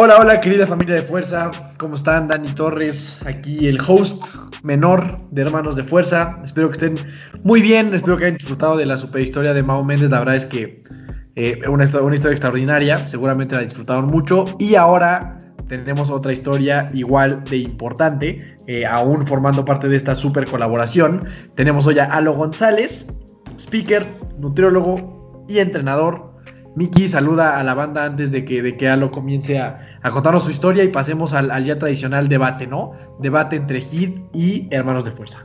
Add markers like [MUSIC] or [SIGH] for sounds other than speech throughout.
Hola, hola querida familia de Fuerza, ¿cómo están? Dani Torres, aquí el host menor de Hermanos de Fuerza. Espero que estén muy bien, espero que hayan disfrutado de la super historia de Mao Méndez. La verdad es que eh, una historia extraordinaria, seguramente la disfrutaron mucho. Y ahora tenemos otra historia igual de importante, eh, aún formando parte de esta super colaboración. Tenemos hoy a Alo González, speaker, nutriólogo y entrenador. Miki saluda a la banda antes de que, de que Alo comience a, a contarnos su historia y pasemos al, ya tradicional debate, ¿no? Debate entre Hit y Hermanos de Fuerza.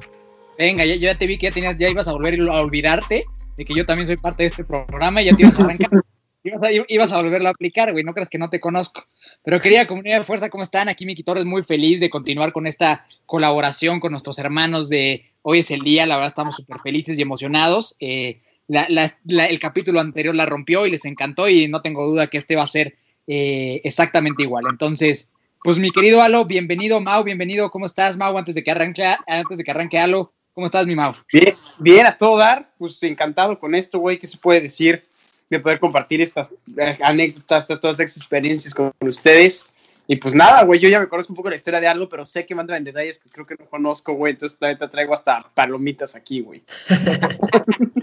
Venga, ya, yo ya te vi que ya, tenías, ya ibas a volver a olvidarte de que yo también soy parte de este programa y ya te ibas a arrancar. [LAUGHS] ibas, a, ibas a volverlo a aplicar, güey. No creas que no te conozco. Pero querida comunidad de fuerza, ¿cómo están? Aquí Miki Torres, muy feliz de continuar con esta colaboración con nuestros hermanos de Hoy es el día. La verdad, estamos súper felices y emocionados. Eh, la- la- la- el capítulo anterior la rompió y les encantó y no tengo duda que este va a ser eh, exactamente igual. Entonces, pues mi querido Alo, bienvenido, Mau, bienvenido. ¿Cómo estás, Mau? Antes de que arranque, antes de que arranque Alo, ¿cómo estás, mi Mau? Bien, bien, a todo dar, pues encantado con esto, güey, ¿qué se puede decir? De poder compartir estas eh, anécdotas, todas estas experiencias con, con ustedes. Y pues nada, güey, yo ya me conozco un poco la historia de algo, pero sé que me entran en detalles que creo que no conozco, güey, entonces ahorita traigo hasta palomitas aquí, güey. [LAUGHS]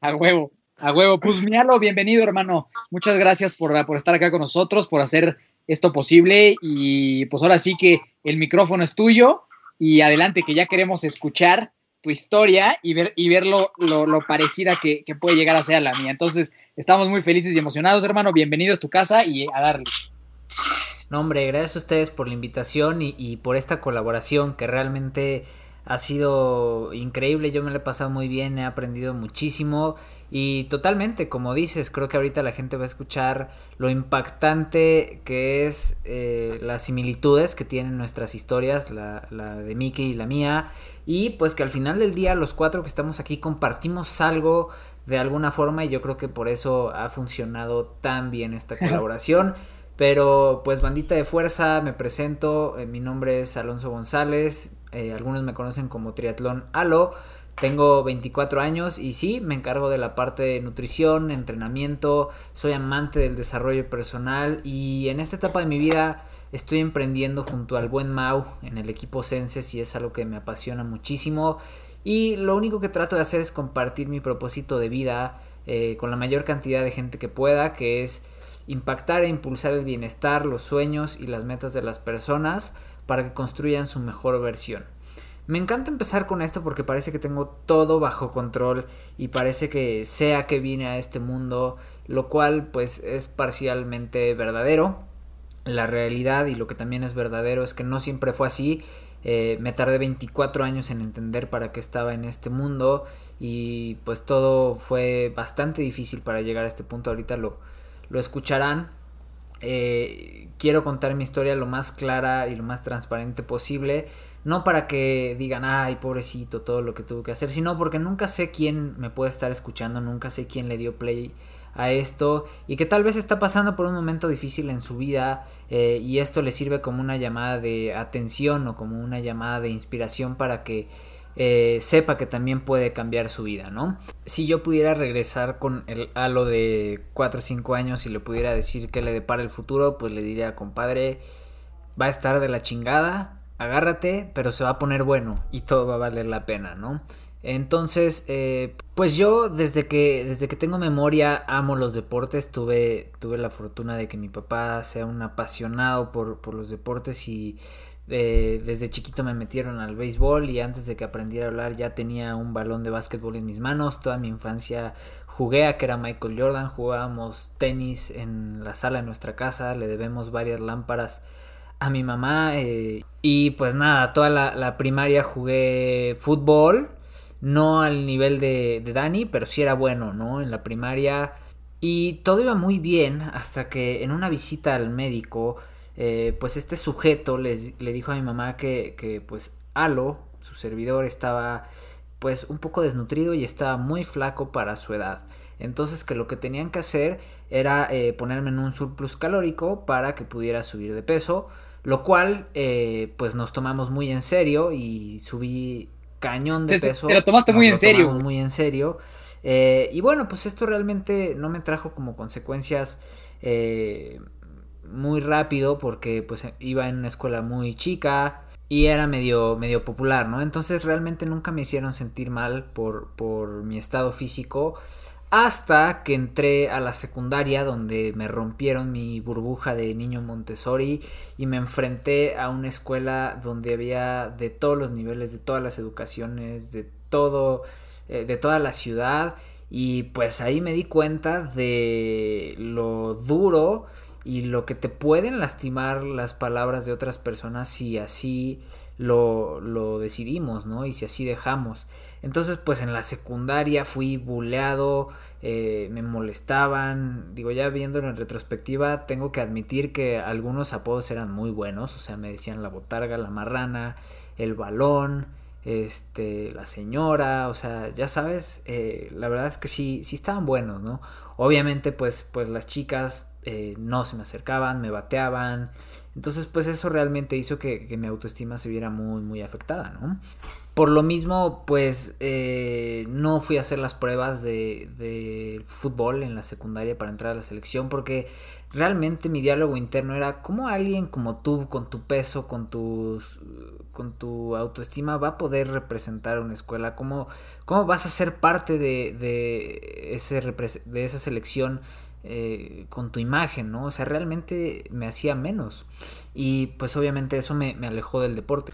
A huevo, a huevo. Pues Mialo, bienvenido, hermano. Muchas gracias por, por estar acá con nosotros, por hacer esto posible. Y pues ahora sí que el micrófono es tuyo. Y adelante, que ya queremos escuchar tu historia y ver, y ver lo, lo- parecida que, que puede llegar a ser la mía. Entonces, estamos muy felices y emocionados, hermano. Bienvenido a tu casa y a darle. No, hombre, gracias a ustedes por la invitación y por esta colaboración que realmente ha sido increíble. Yo me la he pasado muy bien, he aprendido muchísimo y totalmente, como dices, creo que ahorita la gente va a escuchar lo impactante que es eh, las similitudes que tienen nuestras historias, la, la de Mickey y la mía, y pues que al final del día los cuatro que estamos aquí compartimos algo de alguna forma y yo creo que por eso ha funcionado tan bien esta colaboración. Pero pues bandita de fuerza, me presento, eh, mi nombre es Alonso González, eh, algunos me conocen como Triatlón Alo, tengo 24 años y sí, me encargo de la parte de nutrición, entrenamiento, soy amante del desarrollo personal y en esta etapa de mi vida estoy emprendiendo junto al buen Mau en el equipo Senses y es algo que me apasiona muchísimo. Y lo único que trato de hacer es compartir mi propósito de vida eh, con la mayor cantidad de gente que pueda, que es impactar e impulsar el bienestar, los sueños y las metas de las personas para que construyan su mejor versión. Me encanta empezar con esto porque parece que tengo todo bajo control y parece que sé a qué vine a este mundo, lo cual pues es parcialmente verdadero. La realidad y lo que también es verdadero es que no siempre fue así. Eh, me tardé 24 años en entender para qué estaba en este mundo y pues todo fue bastante difícil para llegar a este punto. Ahorita lo, lo escucharán. Eh, quiero contar mi historia lo más clara y lo más transparente posible. No para que digan, ay, pobrecito, todo lo que tuvo que hacer, sino porque nunca sé quién me puede estar escuchando, nunca sé quién le dio play a esto y que tal vez está pasando por un momento difícil en su vida eh, y esto le sirve como una llamada de atención o como una llamada de inspiración para que eh, sepa que también puede cambiar su vida, ¿no? Si yo pudiera regresar con el halo de 4 o 5 años y le pudiera decir que le depara el futuro, pues le diría, compadre, va a estar de la chingada, agárrate, pero se va a poner bueno y todo va a valer la pena, ¿no? Entonces, eh, pues yo desde que, desde que tengo memoria amo los deportes, tuve, tuve la fortuna de que mi papá sea un apasionado por, por los deportes y eh, desde chiquito me metieron al béisbol y antes de que aprendiera a hablar ya tenía un balón de básquetbol en mis manos, toda mi infancia jugué a que era Michael Jordan, jugábamos tenis en la sala de nuestra casa, le debemos varias lámparas a mi mamá eh, y pues nada, toda la, primaria jugué fútbol no al nivel de, de Dani, pero sí era bueno, ¿no? En la primaria. Y todo iba muy bien hasta que en una visita al médico, eh, pues este sujeto les, le dijo a mi mamá que, que pues Alo, su servidor, estaba pues un poco desnutrido y estaba muy flaco para su edad. Entonces que lo que tenían que hacer era eh, ponerme en un surplus calórico para que pudiera subir de peso, lo cual eh, pues nos tomamos muy en serio y subí cañón de peso. Pero tomaste muy en serio. Muy en serio. Eh, y bueno, pues esto realmente no me trajo como consecuencias eh, muy rápido porque pues iba en una escuela muy chica y era medio, medio popular, ¿no? Entonces realmente nunca me hicieron sentir mal por, por mi estado físico hasta que entré a la secundaria donde me rompieron mi burbuja de niño Montessori y me enfrenté a una escuela donde había de todos los niveles, de todas las educaciones, de todo, eh, de toda la ciudad y pues ahí me di cuenta de lo duro y lo que te pueden lastimar las palabras de otras personas si así lo, lo decidimos, ¿no? Y si así dejamos. Entonces, pues en la secundaria fui buleado, eh, me molestaban, digo, ya viéndolo en retrospectiva, tengo que admitir que algunos apodos eran muy buenos, o sea, me decían la botarga, la marrana, el balón, este, la señora, o sea, ya sabes, eh, la verdad es que sí, sí estaban buenos, ¿no? Obviamente, pues, pues las chicas eh, no se me acercaban, me bateaban, entonces, pues eso realmente hizo que, mi autoestima se viera muy, muy afectada, ¿no? Por lo mismo, pues eh, no fui a hacer las pruebas de, de, fútbol en la secundaria para entrar a la selección porque realmente mi diálogo interno era cómo alguien como tú, con tu peso, con, tus, con tu autoestima, va a poder representar una escuela, cómo, cómo vas a ser parte de, de, ese, de esa selección eh, con tu imagen, ¿no? O sea, realmente me hacía menos. Y pues obviamente eso me, alejó del deporte.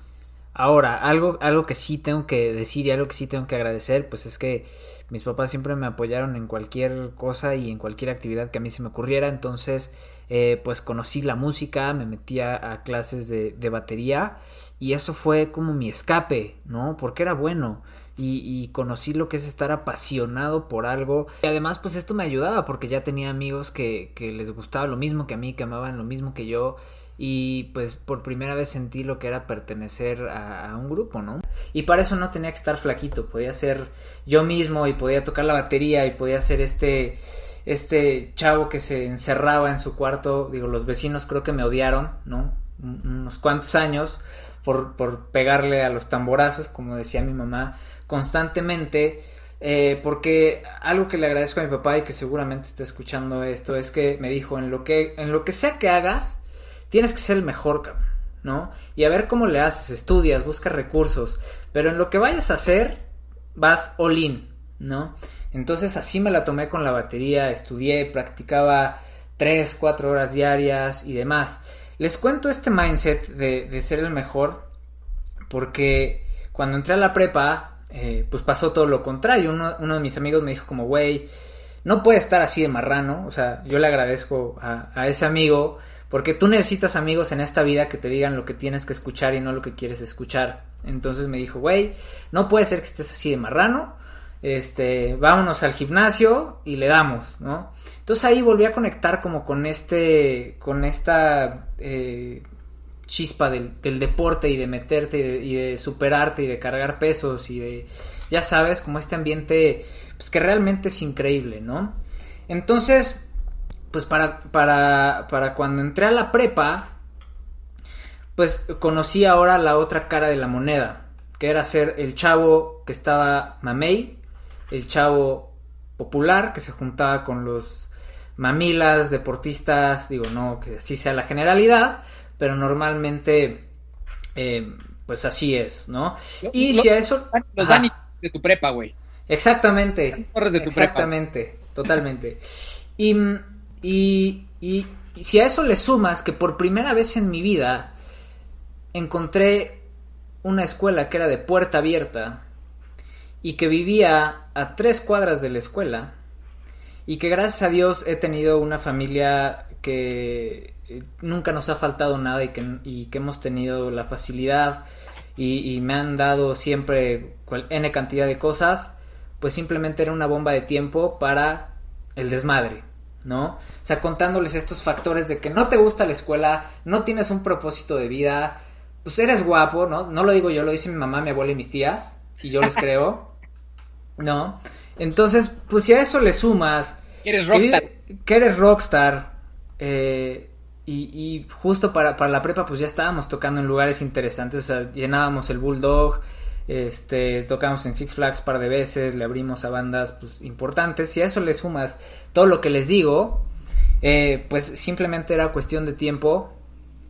Ahora, algo, algo que sí tengo que decir y algo que sí tengo que agradecer, pues es que mis papás siempre me apoyaron en cualquier cosa y en cualquier actividad que a mí se me ocurriera. Entonces, eh, pues conocí la música, me metía a clases de, de batería y eso fue como mi escape, ¿no? Porque era bueno y, conocí lo que es estar apasionado por algo. Y además, pues esto me ayudaba porque ya tenía amigos que, les gustaba lo mismo que a mí, que amaban lo mismo que yo. Y pues por primera vez sentí lo que era pertenecer a, un grupo, ¿no? Y para eso no tenía que estar flaquito, podía ser yo mismo y podía tocar la batería y podía ser este este chavo que se encerraba en su cuarto, digo, los vecinos creo que me odiaron, ¿no? unos cuantos años por, por pegarle a los tamborazos, como decía mi mamá, constantemente. Eh, porque algo que le agradezco a mi papá y que seguramente está escuchando esto es que me dijo en lo que en lo que sea que hagas tienes que ser el mejor no y a ver cómo le haces estudias buscas recursos pero en lo que vayas a hacer vas all in no entonces así me la tomé con la batería estudié practicaba 3, 4 horas diarias y demás les cuento este mindset de, de ser el mejor porque cuando entré a la prepa eh, pues pasó todo lo contrario. Uno, de mis amigos me dijo como, güey, no puede estar así de marrano. O sea, yo le agradezco a, ese amigo porque tú necesitas amigos en esta vida que te digan lo que tienes que escuchar y no lo que quieres escuchar. Entonces me dijo, güey, no puede ser que estés así de marrano. Este, vámonos al gimnasio y le damos, ¿no? Entonces ahí volví a conectar como con este, con esta eh, chispa del, deporte y de meterte y de, superarte y de cargar pesos y de, ya sabes, como este ambiente, pues que realmente es increíble, ¿no? Entonces, pues para, para, para cuando entré a la prepa, pues conocí ahora la otra cara de la moneda, que era ser el chavo que estaba mamey, el chavo popular que se juntaba con los mamilas, deportistas, digo, no que así sea la generalidad, pero normalmente eh, pues así es, ¿no? Y si a eso... Los Dani de tu prepa, güey. Exactamente. de tu exactamente, totalmente. Y, y, y, si a eso le sumas que por primera vez en mi vida encontré una escuela que era de puerta abierta y que vivía a tres cuadras de la escuela y que gracias a Dios he tenido una familia que eh, nunca nos ha faltado nada y que, y que hemos tenido la facilidad y, me han dado siempre n cantidad de cosas, pues simplemente era una bomba de tiempo para el desmadre, ¿no? O sea, contándoles estos factores de que no te gusta la escuela, no tienes un propósito de vida, pues eres guapo, ¿no? No lo digo yo, lo dice mi mamá, mi abuela y mis tías, y yo les creo. [LAUGHS] ¿no? Entonces, pues si a eso le sumas... Eres rockstar. Que, que eres rockstar. Eh, y, y, justo para, para, la prepa, pues ya estábamos tocando en lugares interesantes. O sea, llenábamos el Bulldog. Este, tocamos en Six Flags un par de veces. Le abrimos a bandas pues, importantes. Si a eso le sumas todo lo que les digo, eh, pues simplemente era cuestión de tiempo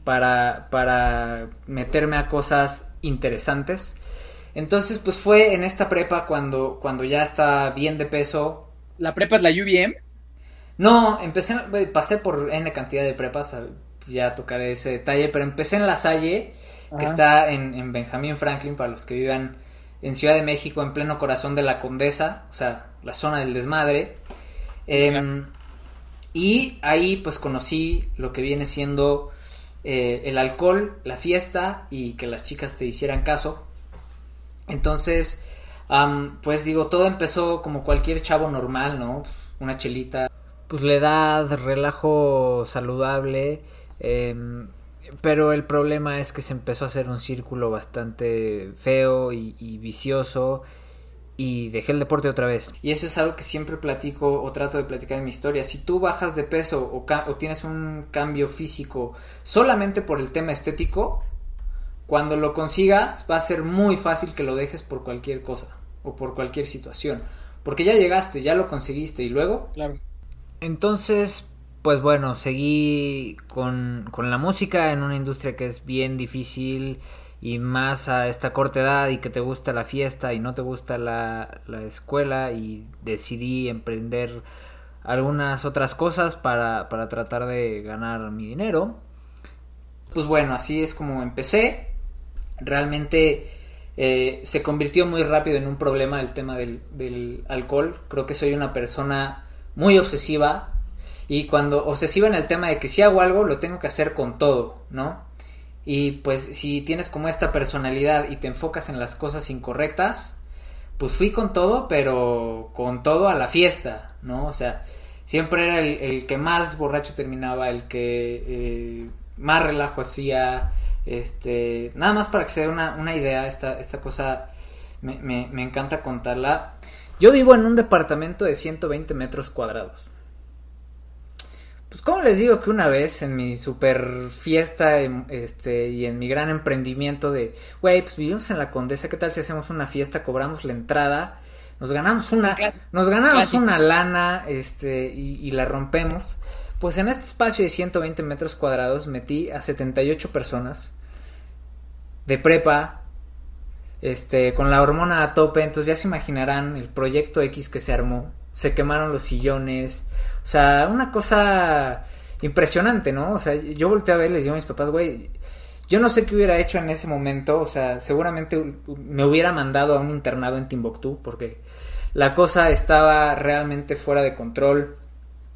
para, para meterme a cosas interesantes. Entonces, pues fue en esta prepa cuando, cuando ya está bien de peso. ¿La prepa es la UVM? No, empecé, pasé por N cantidad de prepas, ya tocaré ese detalle, pero empecé en La Salle, Ajá. que está en, en, Benjamín Franklin, para los que vivan en Ciudad de México, en pleno corazón de la Condesa, o sea, la zona del desmadre. Eh, y ahí pues conocí lo que viene siendo eh, el alcohol, la fiesta y que las chicas te hicieran caso. Entonces, um, pues digo, todo empezó como cualquier chavo normal, ¿no? Pues, una chelita. Pues le da relajo saludable. Eh, pero el problema es que se empezó a hacer un círculo bastante feo y, y, vicioso. Y dejé el deporte otra vez. Y eso es algo que siempre platico o trato de platicar en mi historia. Si tú bajas de peso o, o tienes un cambio físico solamente por el tema estético, cuando lo consigas va a ser muy fácil que lo dejes por cualquier cosa o por cualquier situación. Porque ya llegaste, ya lo conseguiste y luego... Claro. Entonces, pues bueno, seguí con, con, la música en una industria que es bien difícil y más a esta corta edad y que te gusta la fiesta y no te gusta la, la escuela y decidí emprender algunas otras cosas para, para tratar de ganar mi dinero. Pues bueno, así es como empecé. Realmente eh, se convirtió muy rápido en un problema el tema del, del alcohol. Creo que soy una persona muy obsesiva y cuando obsesiva en el tema de que si hago algo lo tengo que hacer con todo, ¿no? Y pues si tienes como esta personalidad y te enfocas en las cosas incorrectas, pues fui con todo, pero con todo a la fiesta, ¿no? O sea, siempre era el, el que más borracho terminaba, el que eh, más relajo hacía, este, nada más para que se dé una, una idea, esta, esta cosa me, me, me encanta contarla. Yo vivo en un departamento de 120 metros cuadrados. Pues como les digo que una vez en mi super fiesta este, y en mi gran emprendimiento de, güey, pues vivimos en la Condesa, ¿qué tal si hacemos una fiesta, cobramos la entrada, nos ganamos una, nos ganamos una lana este, y, y, la rompemos? Pues en este espacio de 120 metros cuadrados metí a 78 personas de prepa, este, con la hormona a tope, entonces ya se imaginarán el proyecto X que se armó, se quemaron los sillones, o sea, una cosa impresionante, ¿no? O sea, yo volteé a ver, les digo a mis papás, güey, yo no sé qué hubiera hecho en ese momento, o sea, seguramente me hubiera mandado a un internado en Timbuktu, porque la cosa estaba realmente fuera de control.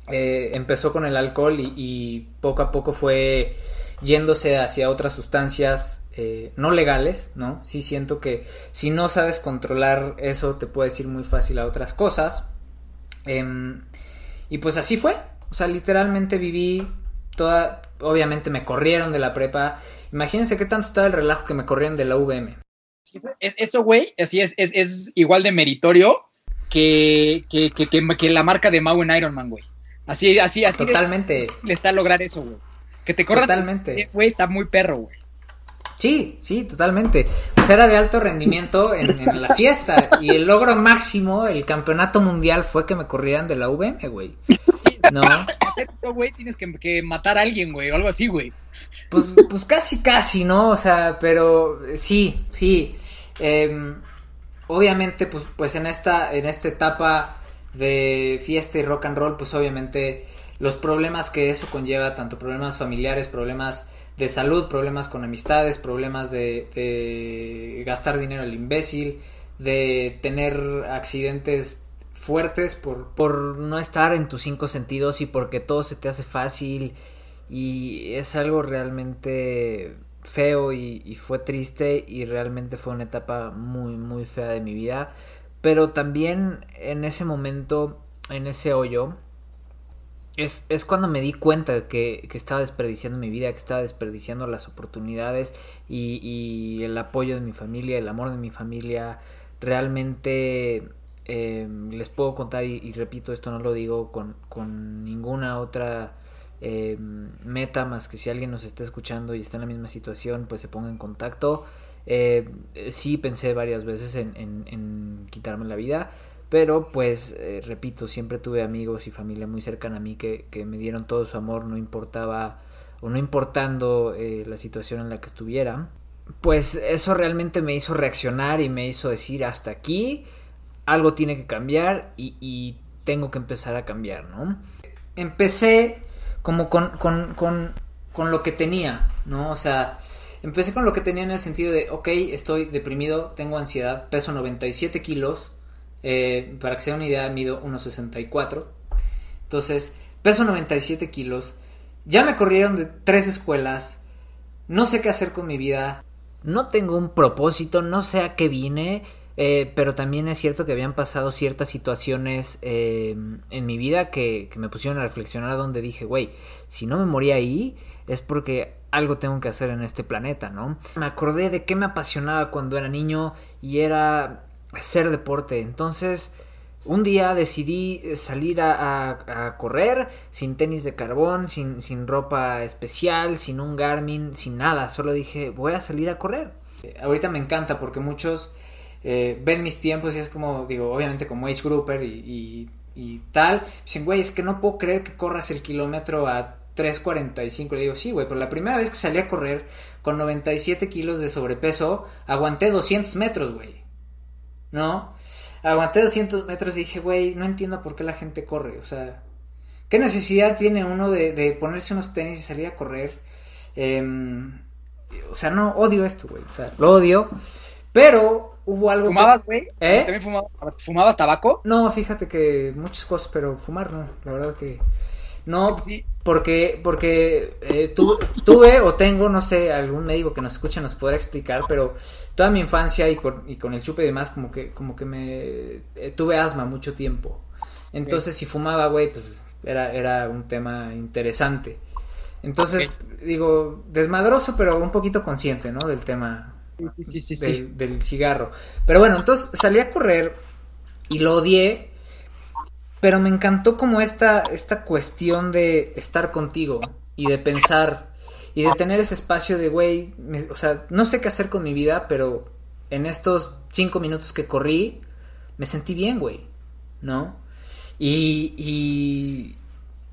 Eh, empezó con el alcohol y, y, poco a poco fue yéndose hacia otras sustancias eh, no legales, ¿no? Sí siento que si no sabes controlar eso te puedes ir muy fácil a otras cosas. Eh, y pues así fue. O sea, literalmente viví toda... Obviamente me corrieron de la prepa. Imagínense qué tanto estaba el relajo que me corrieron de la VM. Es, eso, güey, así es, es, es, igual de meritorio que, que, que, que, que la marca de Mau en Iron Man, güey. Así, así, así. Totalmente. Le está a lograr eso, güey. Que te corran. Totalmente. Güey, está muy perro, güey. Sí, sí, totalmente. Pues era de alto rendimiento en, en, la fiesta. Y el logro máximo, el campeonato mundial, fue que me corrieran de la VM, güey. ¿No? Güey, tienes que, que, matar a alguien, güey, o algo así, güey. Pues, pues casi, casi, ¿no? O sea, pero sí, sí. Eh, obviamente, pues, pues en esta, en esta etapa de fiesta y rock and roll, pues obviamente los problemas que eso conlleva, tanto problemas familiares, problemas de salud, problemas con amistades, problemas de, de gastar dinero al imbécil, de tener accidentes fuertes por, por no estar en tus cinco sentidos y porque todo se te hace fácil. Y es algo realmente feo y, y, fue triste y realmente fue una etapa muy muy fea de mi vida. Pero también en ese momento en ese hoyo es, es, cuando me di cuenta que, que, estaba desperdiciando mi vida, que estaba desperdiciando las oportunidades y, el apoyo de mi familia, el amor de mi familia. Realmente eh, les puedo contar, y, y, repito, esto no lo digo con, con ninguna otra eh, meta más que si alguien nos está escuchando y está en la misma situación, pues se ponga en contacto. Eh, sí pensé varias veces en, en, en, quitarme la vida, pero pues eh, repito, siempre tuve amigos y familia muy cercana a mí que, que me dieron todo su amor, no importaba o no importando eh, la situación en la que estuviera. Pues eso realmente me hizo reaccionar y me hizo decir hasta aquí, algo tiene que cambiar y, y tengo que empezar a cambiar, ¿no? Empecé como con, con, con, con lo que tenía, ¿no? O sea, empecé con lo que tenía en el sentido de, ok, estoy deprimido, tengo ansiedad, peso 97 kilos, eh, para que sea una idea, mido 1,64. Entonces, peso 97 kilos, ya me corrieron de tres escuelas, no sé qué hacer con mi vida, no tengo un propósito, no sé a qué vine, eh, pero también es cierto que habían pasado ciertas situaciones eh, en mi vida que, me pusieron a reflexionar donde dije, güey, si no me morí ahí es porque algo tengo que hacer en este planeta, ¿no? Me acordé de qué me apasionaba cuando era niño y era hacer deporte. Entonces, un día decidí salir a, correr sin tenis de carbón, sin, sin ropa especial, sin un Garmin, sin nada. Solo dije, voy a salir a correr. Ahorita me encanta porque muchos eh, ven mis tiempos y es como, digo, obviamente como age grouper y, y, y tal. Dicen, güey, es que no puedo creer que corras el kilómetro a 3.45. Le digo, sí, güey, pero la primera vez que salí a correr con 97 kilos de sobrepeso, aguanté 200 metros, güey. ¿No? Aguanté 200 metros y dije, güey, no entiendo por qué la gente corre. O sea, ¿qué necesidad tiene uno de, de ponerse unos tenis y salir a correr? Eh, o sea, no, odio esto, güey. O sea, lo odio. Pero hubo algo. ¿Fumabas, güey? ¿Eh? ¿También fumabas, fumabas tabaco? No, fíjate que muchas cosas, pero fumar no. La verdad que. No, sí. Porque, porque eh, tu, tuve o tengo, no sé, algún médico que nos escucha nos podrá explicar, pero toda mi infancia y con, y con el chupe y demás, como que, como que me eh, tuve asma mucho tiempo. Entonces, si fumaba, güey, pues era, era un tema interesante. Entonces, okay. digo, desmadroso, pero un poquito consciente, ¿no? Del tema sí, sí, del, del, cigarro. Pero bueno, entonces salí a correr y lo odié pero me encantó como esta, esta cuestión de estar contigo y de pensar y de tener ese espacio de, güey, o sea, no sé qué hacer con mi vida, pero en estos cinco minutos que corrí, me sentí bien, güey, ¿no? Y, y,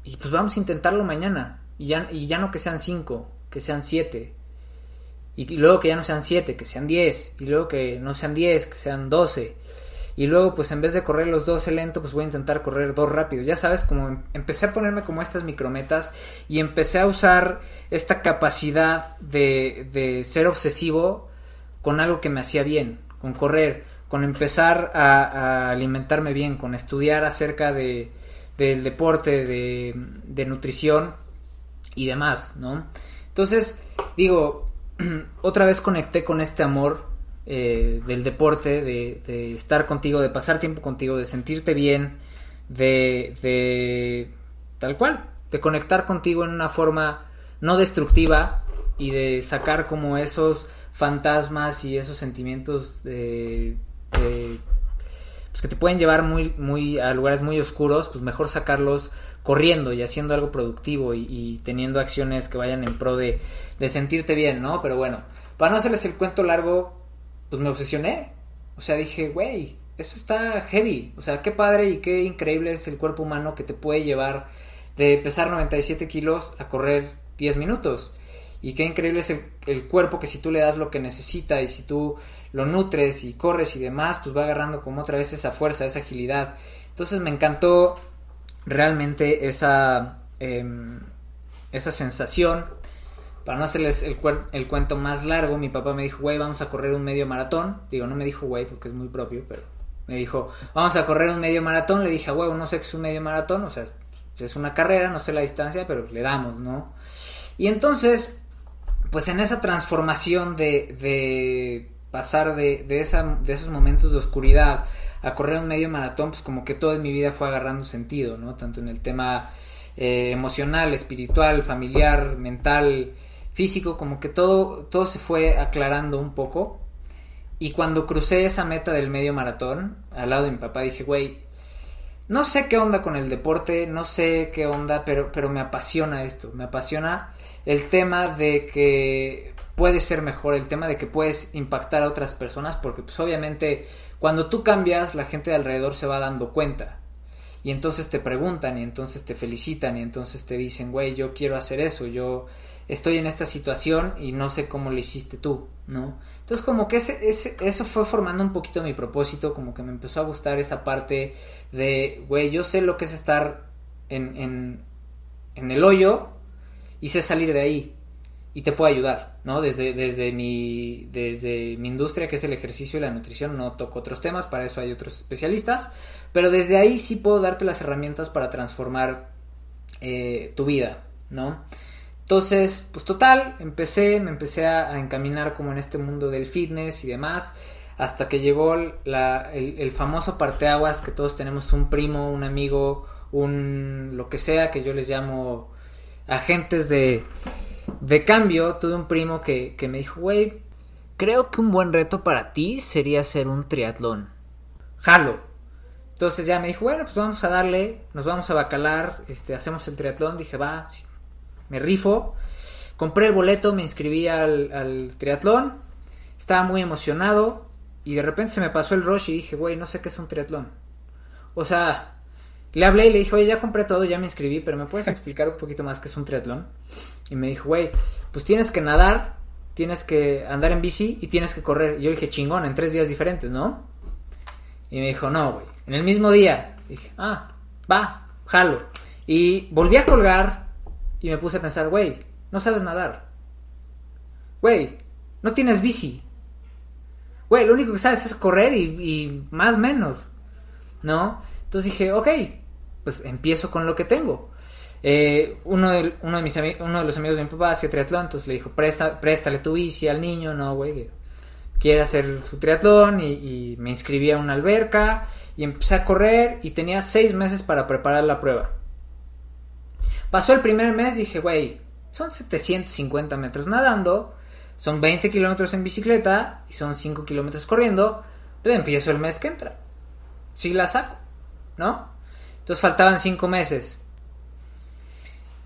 y, pues vamos a intentarlo mañana. Y ya, y ya no que sean cinco, que sean siete. Y, y luego que ya no sean siete, que sean diez. Y luego que no sean diez, que sean doce y luego pues en vez de correr los 12 lento pues voy a intentar correr dos rápido. Ya sabes como empecé a ponerme como estas micrometas y empecé a usar esta capacidad de, de ser obsesivo con algo que me hacía bien con correr con empezar a, a alimentarme bien con estudiar acerca de del deporte de, de nutrición y demás no entonces digo [CLEARS THROAT] otra vez conecté con este amor eh, del deporte, de, estar contigo, de pasar tiempo contigo, de sentirte bien, de, de tal cual, de conectar contigo en una forma no destructiva y de sacar como esos fantasmas y esos sentimientos de, de pues que te pueden llevar muy, muy a lugares muy oscuros, pues mejor sacarlos corriendo y haciendo algo productivo y, y teniendo acciones que vayan en pro de, de sentirte bien, ¿no? Pero bueno, para no hacerles el cuento largo, pues me obsesioné. O sea, dije, güey, esto está heavy. O sea, qué padre y qué increíble es el cuerpo humano que te puede llevar de pesar 97 kilos a correr 10 minutos. Y qué increíble es el, cuerpo que si tú le das lo que necesita y si tú lo nutres y corres y demás, pues va agarrando como otra vez esa fuerza, esa agilidad. Entonces me encantó realmente esa, eh, esa sensación para no hacerles el, el, cuento más largo, mi papá me dijo, güey, vamos a correr un medio maratón. Digo, no me dijo, güey, porque es muy propio, pero me dijo, vamos a correr un medio maratón. Le dije, güey, no sé qué es un medio maratón, o sea, es una carrera, no sé la distancia, pero le damos, ¿no? Y entonces, pues en esa transformación de, de pasar de, de, esa, de esos momentos de oscuridad a correr un medio maratón, pues como que todo en mi vida fue agarrando sentido, ¿no? Tanto en el tema eh, emocional, espiritual, familiar, mental, físico, como que todo, todo se fue aclarando un poco. Y cuando crucé esa meta del medio maratón, al lado de mi papá, dije, güey, no sé qué onda con el deporte, no sé qué onda, pero, pero me apasiona esto, me apasiona el tema de que puede ser mejor, el tema de que puedes impactar a otras personas, porque pues obviamente cuando tú cambias, la gente de alrededor se va dando cuenta. Y entonces te preguntan y entonces te felicitan y entonces te dicen, güey, yo quiero hacer eso, yo estoy en esta situación y no sé cómo lo hiciste tú, ¿no? Entonces como que ese, ese, eso fue formando un poquito mi propósito, como que me empezó a gustar esa parte de, güey, yo sé lo que es estar en, en, en el hoyo y sé salir de ahí y te puedo ayudar, ¿no? Desde, desde, mi, desde mi industria, que es el ejercicio y la nutrición, no toco otros temas, para eso hay otros especialistas, pero desde ahí sí puedo darte las herramientas para transformar eh, tu vida, ¿no? Entonces, pues total, empecé, me empecé a, encaminar como en este mundo del fitness y demás, hasta que llegó la, el, famoso parteaguas que todos tenemos un primo, un amigo, un lo que sea, que yo les llamo agentes de, de cambio. Tuve un primo que, que me dijo, güey, creo que un buen reto para ti sería hacer un triatlón. Jalo. Entonces ya me dijo, bueno, pues vamos a darle, nos vamos a bacalar, este, hacemos el triatlón. Dije, va, me rifo. Compré el boleto, me inscribí al, al triatlón. Estaba muy emocionado. Y de repente se me pasó el rush y dije, güey, no sé qué es un triatlón. O sea, le hablé y le dije, oye, ya compré todo, ya me inscribí, pero ¿me puedes [LAUGHS] explicar un poquito más qué es un triatlón? Y me dijo, güey, pues tienes que nadar, tienes que andar en bici y tienes que correr. Y yo dije, chingón, en tres días diferentes, ¿no? Y me dijo, no, güey, en el mismo día. Y dije, ah, va, jalo. Y volví a colgar y me puse a pensar, güey, no sabes nadar. Güey, no tienes bici. Güey, lo único que sabes es correr y, más menos. ¿No? Entonces dije, ok, pues empiezo con lo que tengo. Eh, uno, de, uno, de mis uno de los amigos de mi papá hacía triatlón, entonces le dijo, Presta, préstale tu bici al niño, no, güey, quiere hacer su triatlón y, y, me inscribí a una alberca y empecé a correr y tenía seis meses para preparar la prueba. Pasó el primer mes, dije, güey, son 750 metros nadando, son 20 kilómetros en bicicleta y son 5 kilómetros corriendo, pero empiezo el mes que entra. Sí la saco, ¿no? Entonces faltaban 5 meses.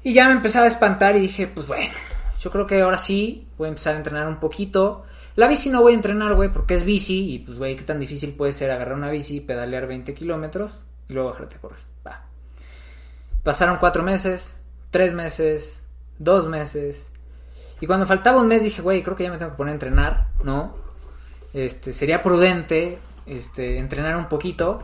Y ya me empezaba a espantar y dije, pues bueno, yo creo que ahora sí voy a empezar a entrenar un poquito. La bici no voy a entrenar, güey, porque es bici y pues, güey, qué tan difícil puede ser agarrar una bici, pedalear 20 kilómetros y luego bajarte a correr. Pasaron cuatro meses, tres meses, dos meses. Y cuando faltaba un mes dije, güey, creo que ya me tengo que poner a entrenar, ¿no? Este, sería prudente, este, entrenar un poquito.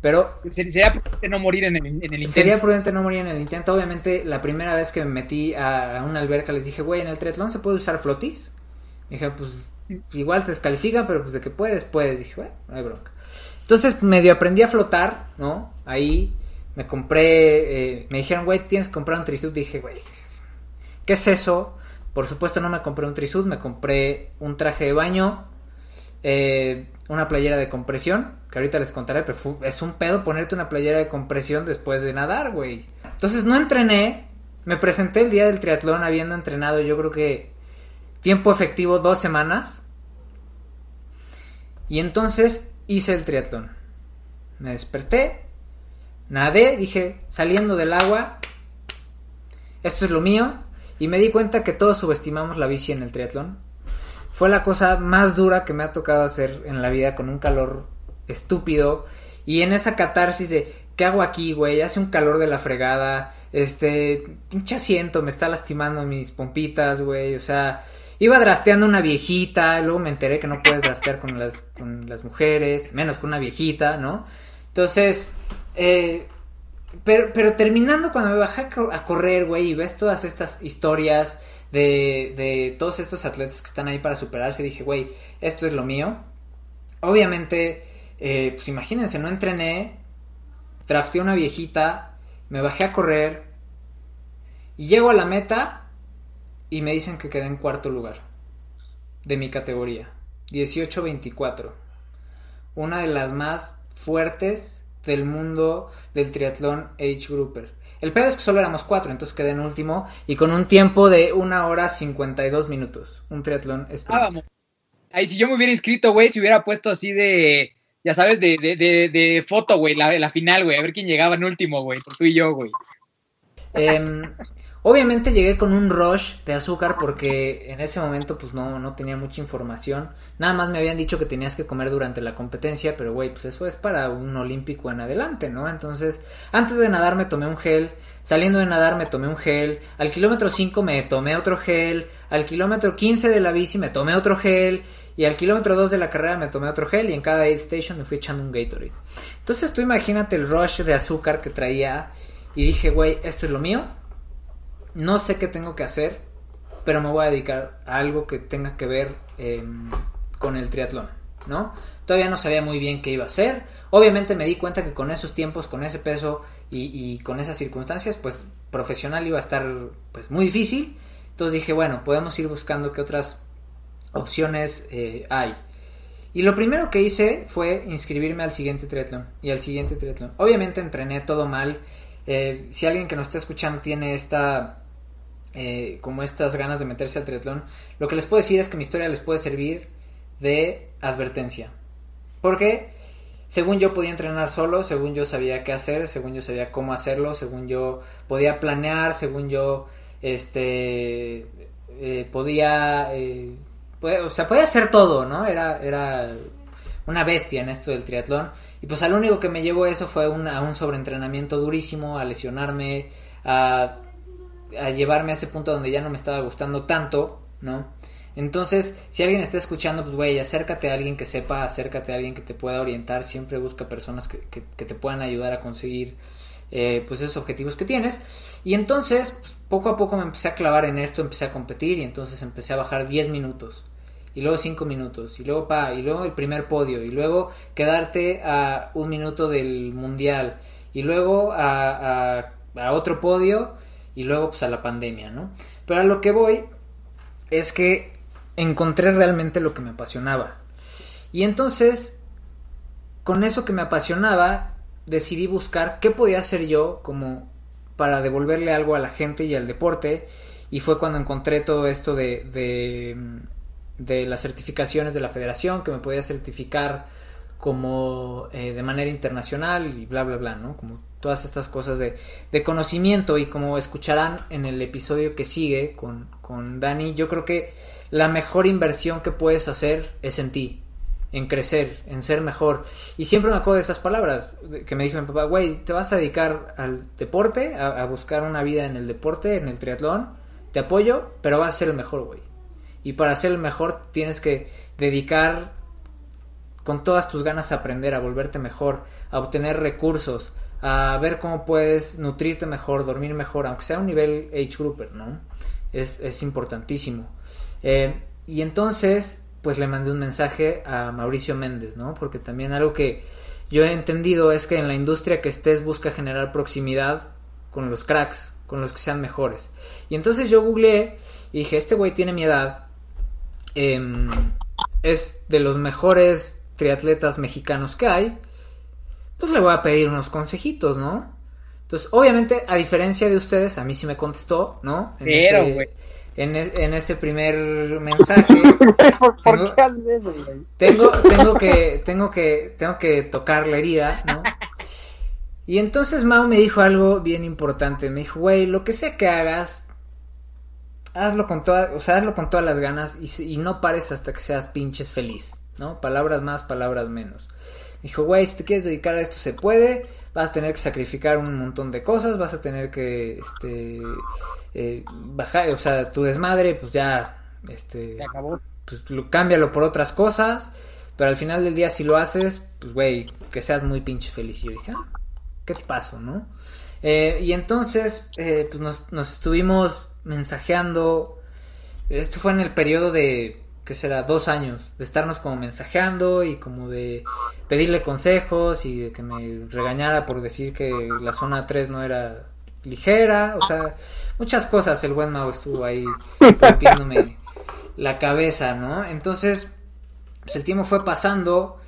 Pero sería prudente no morir en el, en el intento. Sería prudente no morir en el intento. Obviamente, la primera vez que me metí a, a una alberca les dije, güey, en el triatlón se puede usar flotis. dije, pues igual te descalifican, pero pues de que puedes, puedes. dije, bueno, no hay bronca. Entonces medio aprendí a flotar, ¿no? Ahí me compré, eh, me dijeron, güey, tienes que comprar un trisud. Dije, güey, ¿qué es eso? Por supuesto no me compré un trisud, me compré un traje de baño, eh, una playera de compresión, que ahorita les contaré, pero es un pedo ponerte una playera de compresión después de nadar, güey. Entonces no entrené, me presenté el día del triatlón habiendo entrenado yo creo que tiempo efectivo dos semanas. Y entonces hice el triatlón. Me desperté, nadé, dije, saliendo del agua, esto es lo mío. Y me di cuenta que todos subestimamos la bici en el triatlón. Fue la cosa más dura que me ha tocado hacer en la vida con un calor estúpido. Y en esa catarsis de, ¿qué hago aquí, güey? Hace un calor de la fregada. Este, pinche asiento, me está lastimando mis pompitas, güey. O sea, iba drafteando una viejita. Luego me enteré que no puedes draftear con las, con las mujeres, menos con una viejita, ¿no? Entonces, eh, pero, pero terminando cuando me bajé a correr, güey, y ves todas estas historias de, todos estos atletas que están ahí para superarse, dije, güey, esto es lo mío. Obviamente, eh, pues imagínense, no entrené, drafté una viejita, me bajé a correr y llego a la meta y me dicen que quedé en cuarto lugar de mi categoría, 18-24. Una de las más fuertes del mundo del triatlón Age Grouper. El pedo es que solo éramos cuatro, entonces quedé en último y con un tiempo de una hora 52 minutos. Un triatlón Ah, vamos. Ay, si yo me hubiera inscrito, güey, si hubiera puesto así de, ya sabes, de, de, de, de foto, güey, la, la final, güey, a ver quién llegaba en último, güey, tú y yo, güey. Em, obviamente llegué con un rush de azúcar porque en ese momento pues no, no tenía mucha información. Nada más me habían dicho que tenías que comer durante la competencia, pero güey, pues eso es para un olímpico en adelante, ¿no? Entonces, antes de nadar me tomé un gel, saliendo de nadar me tomé un gel, al kilómetro 5 me tomé otro gel, al kilómetro 15 de la bici me tomé otro gel. Y al kilómetro 2 de la carrera me tomé otro gel y en cada aid station me fui echando un Gatorade. Entonces tú imagínate el rush de azúcar que traía y dije, güey, esto es lo mío. No sé qué tengo que hacer, pero me voy a dedicar a algo que tenga que ver eh, con el triatlón, ¿no? Todavía no sabía muy bien qué iba a hacer. Obviamente me di cuenta que con esos tiempos, con ese peso y, y con esas circunstancias, pues profesional iba a estar pues muy difícil. Entonces dije, bueno, podemos ir buscando qué otras opciones eh, hay. Y lo primero que hice fue inscribirme al siguiente triatlón y al siguiente triatlón. Obviamente entrené todo mal. Eh, si alguien que nos está escuchando tiene esta eh, como estas ganas de meterse al triatlón, lo que les puedo decir es que mi historia les puede servir de advertencia. Porque según yo podía entrenar solo, según yo sabía qué hacer, según yo sabía cómo hacerlo, según yo podía planear, según yo este podía o sea, podía hacer todo, ¿no? Era, era una bestia en esto del triatlón. Y pues al único que me llevó eso fue un, a un sobreentrenamiento durísimo, a lesionarme, a, llevarme a ese punto donde ya no me estaba gustando tanto, ¿no? Entonces, si alguien está escuchando, pues güey, acércate a alguien que sepa, acércate a alguien que te pueda orientar, siempre busca personas que, que, que te puedan ayudar a conseguir eh, pues esos objetivos que tienes. Y entonces, pues, poco a poco me empecé a clavar en esto, empecé a competir y entonces empecé a bajar 10 minutos. Y luego 5 minutos, y luego pa, y luego el primer podio, y luego quedarte a un minuto del mundial, y luego a, a, a otro podio, y luego pues a la pandemia, ¿no? Pero a lo que voy es que encontré realmente lo que me apasionaba. Y entonces, con eso que me apasionaba, decidí buscar qué podía hacer yo como para devolverle algo a la gente y al deporte. Y fue cuando encontré todo esto de, de, de las certificaciones de la federación, que me podía certificar como eh, de manera internacional y bla, bla, bla, ¿no? Como todas estas cosas de, de, conocimiento y como escucharán en el episodio que sigue con, con Dani, yo creo que la mejor inversión que puedes hacer es en ti, en crecer, en ser mejor. Y siempre me acuerdo de esas palabras que me dijo mi papá, güey, te vas a dedicar al deporte, a, a, buscar una vida en el deporte, en el triatlón, te apoyo, pero vas a ser el mejor, güey. Y para ser el mejor tienes que dedicar con todas tus ganas a aprender, a volverte mejor, a obtener recursos, a ver cómo puedes nutrirte mejor, dormir mejor, aunque sea un nivel age grouper, ¿no? Es, es importantísimo. Eh, y entonces pues le mandé un mensaje a Mauricio Méndez, ¿no? Porque también algo que yo he entendido es que en la industria que estés busca generar proximidad con los cracks, con los que sean mejores. Y entonces yo googleé y dije, este güey tiene mi edad, eh, es de los mejores triatletas mexicanos que hay, pues le voy a pedir unos consejitos, ¿no? Entonces, obviamente, a diferencia de ustedes, a mí sí me contestó, ¿no? En Pero, güey en, en, ese primer mensaje. [LAUGHS] ¿Por, tengo, qué haces eso, güey? Tengo, tengo que, tengo que, tengo que tocar la herida, ¿no? Y entonces Mao me dijo algo bien importante. Me dijo, güey, lo que sea que hagas, hazlo con todas, o sea, hazlo con todas las ganas y, y, no pares hasta que seas pinches feliz, ¿no? Palabras más, palabras menos. Me dijo, güey, si te quieres dedicar a esto se puede, vas a tener que sacrificar un montón de cosas, vas a tener que, este, eh, bajar, o sea, tu desmadre, pues ya, este, Se acabó. pues lo, cámbialo por otras cosas, pero al final del día si lo haces, pues güey, que seas muy pinche feliz. Y yo dije, ah, ¿qué te pasó, no? Eh, y entonces, eh, pues nos, nos estuvimos mensajeando, esto fue en el periodo de que será dos años de estarnos como mensajeando y como de pedirle consejos y de que me regañara por decir que la zona 3 no era ligera, o sea, muchas cosas el buen Mau estuvo ahí rompiéndome la cabeza, ¿no? Entonces, pues el tiempo fue pasando,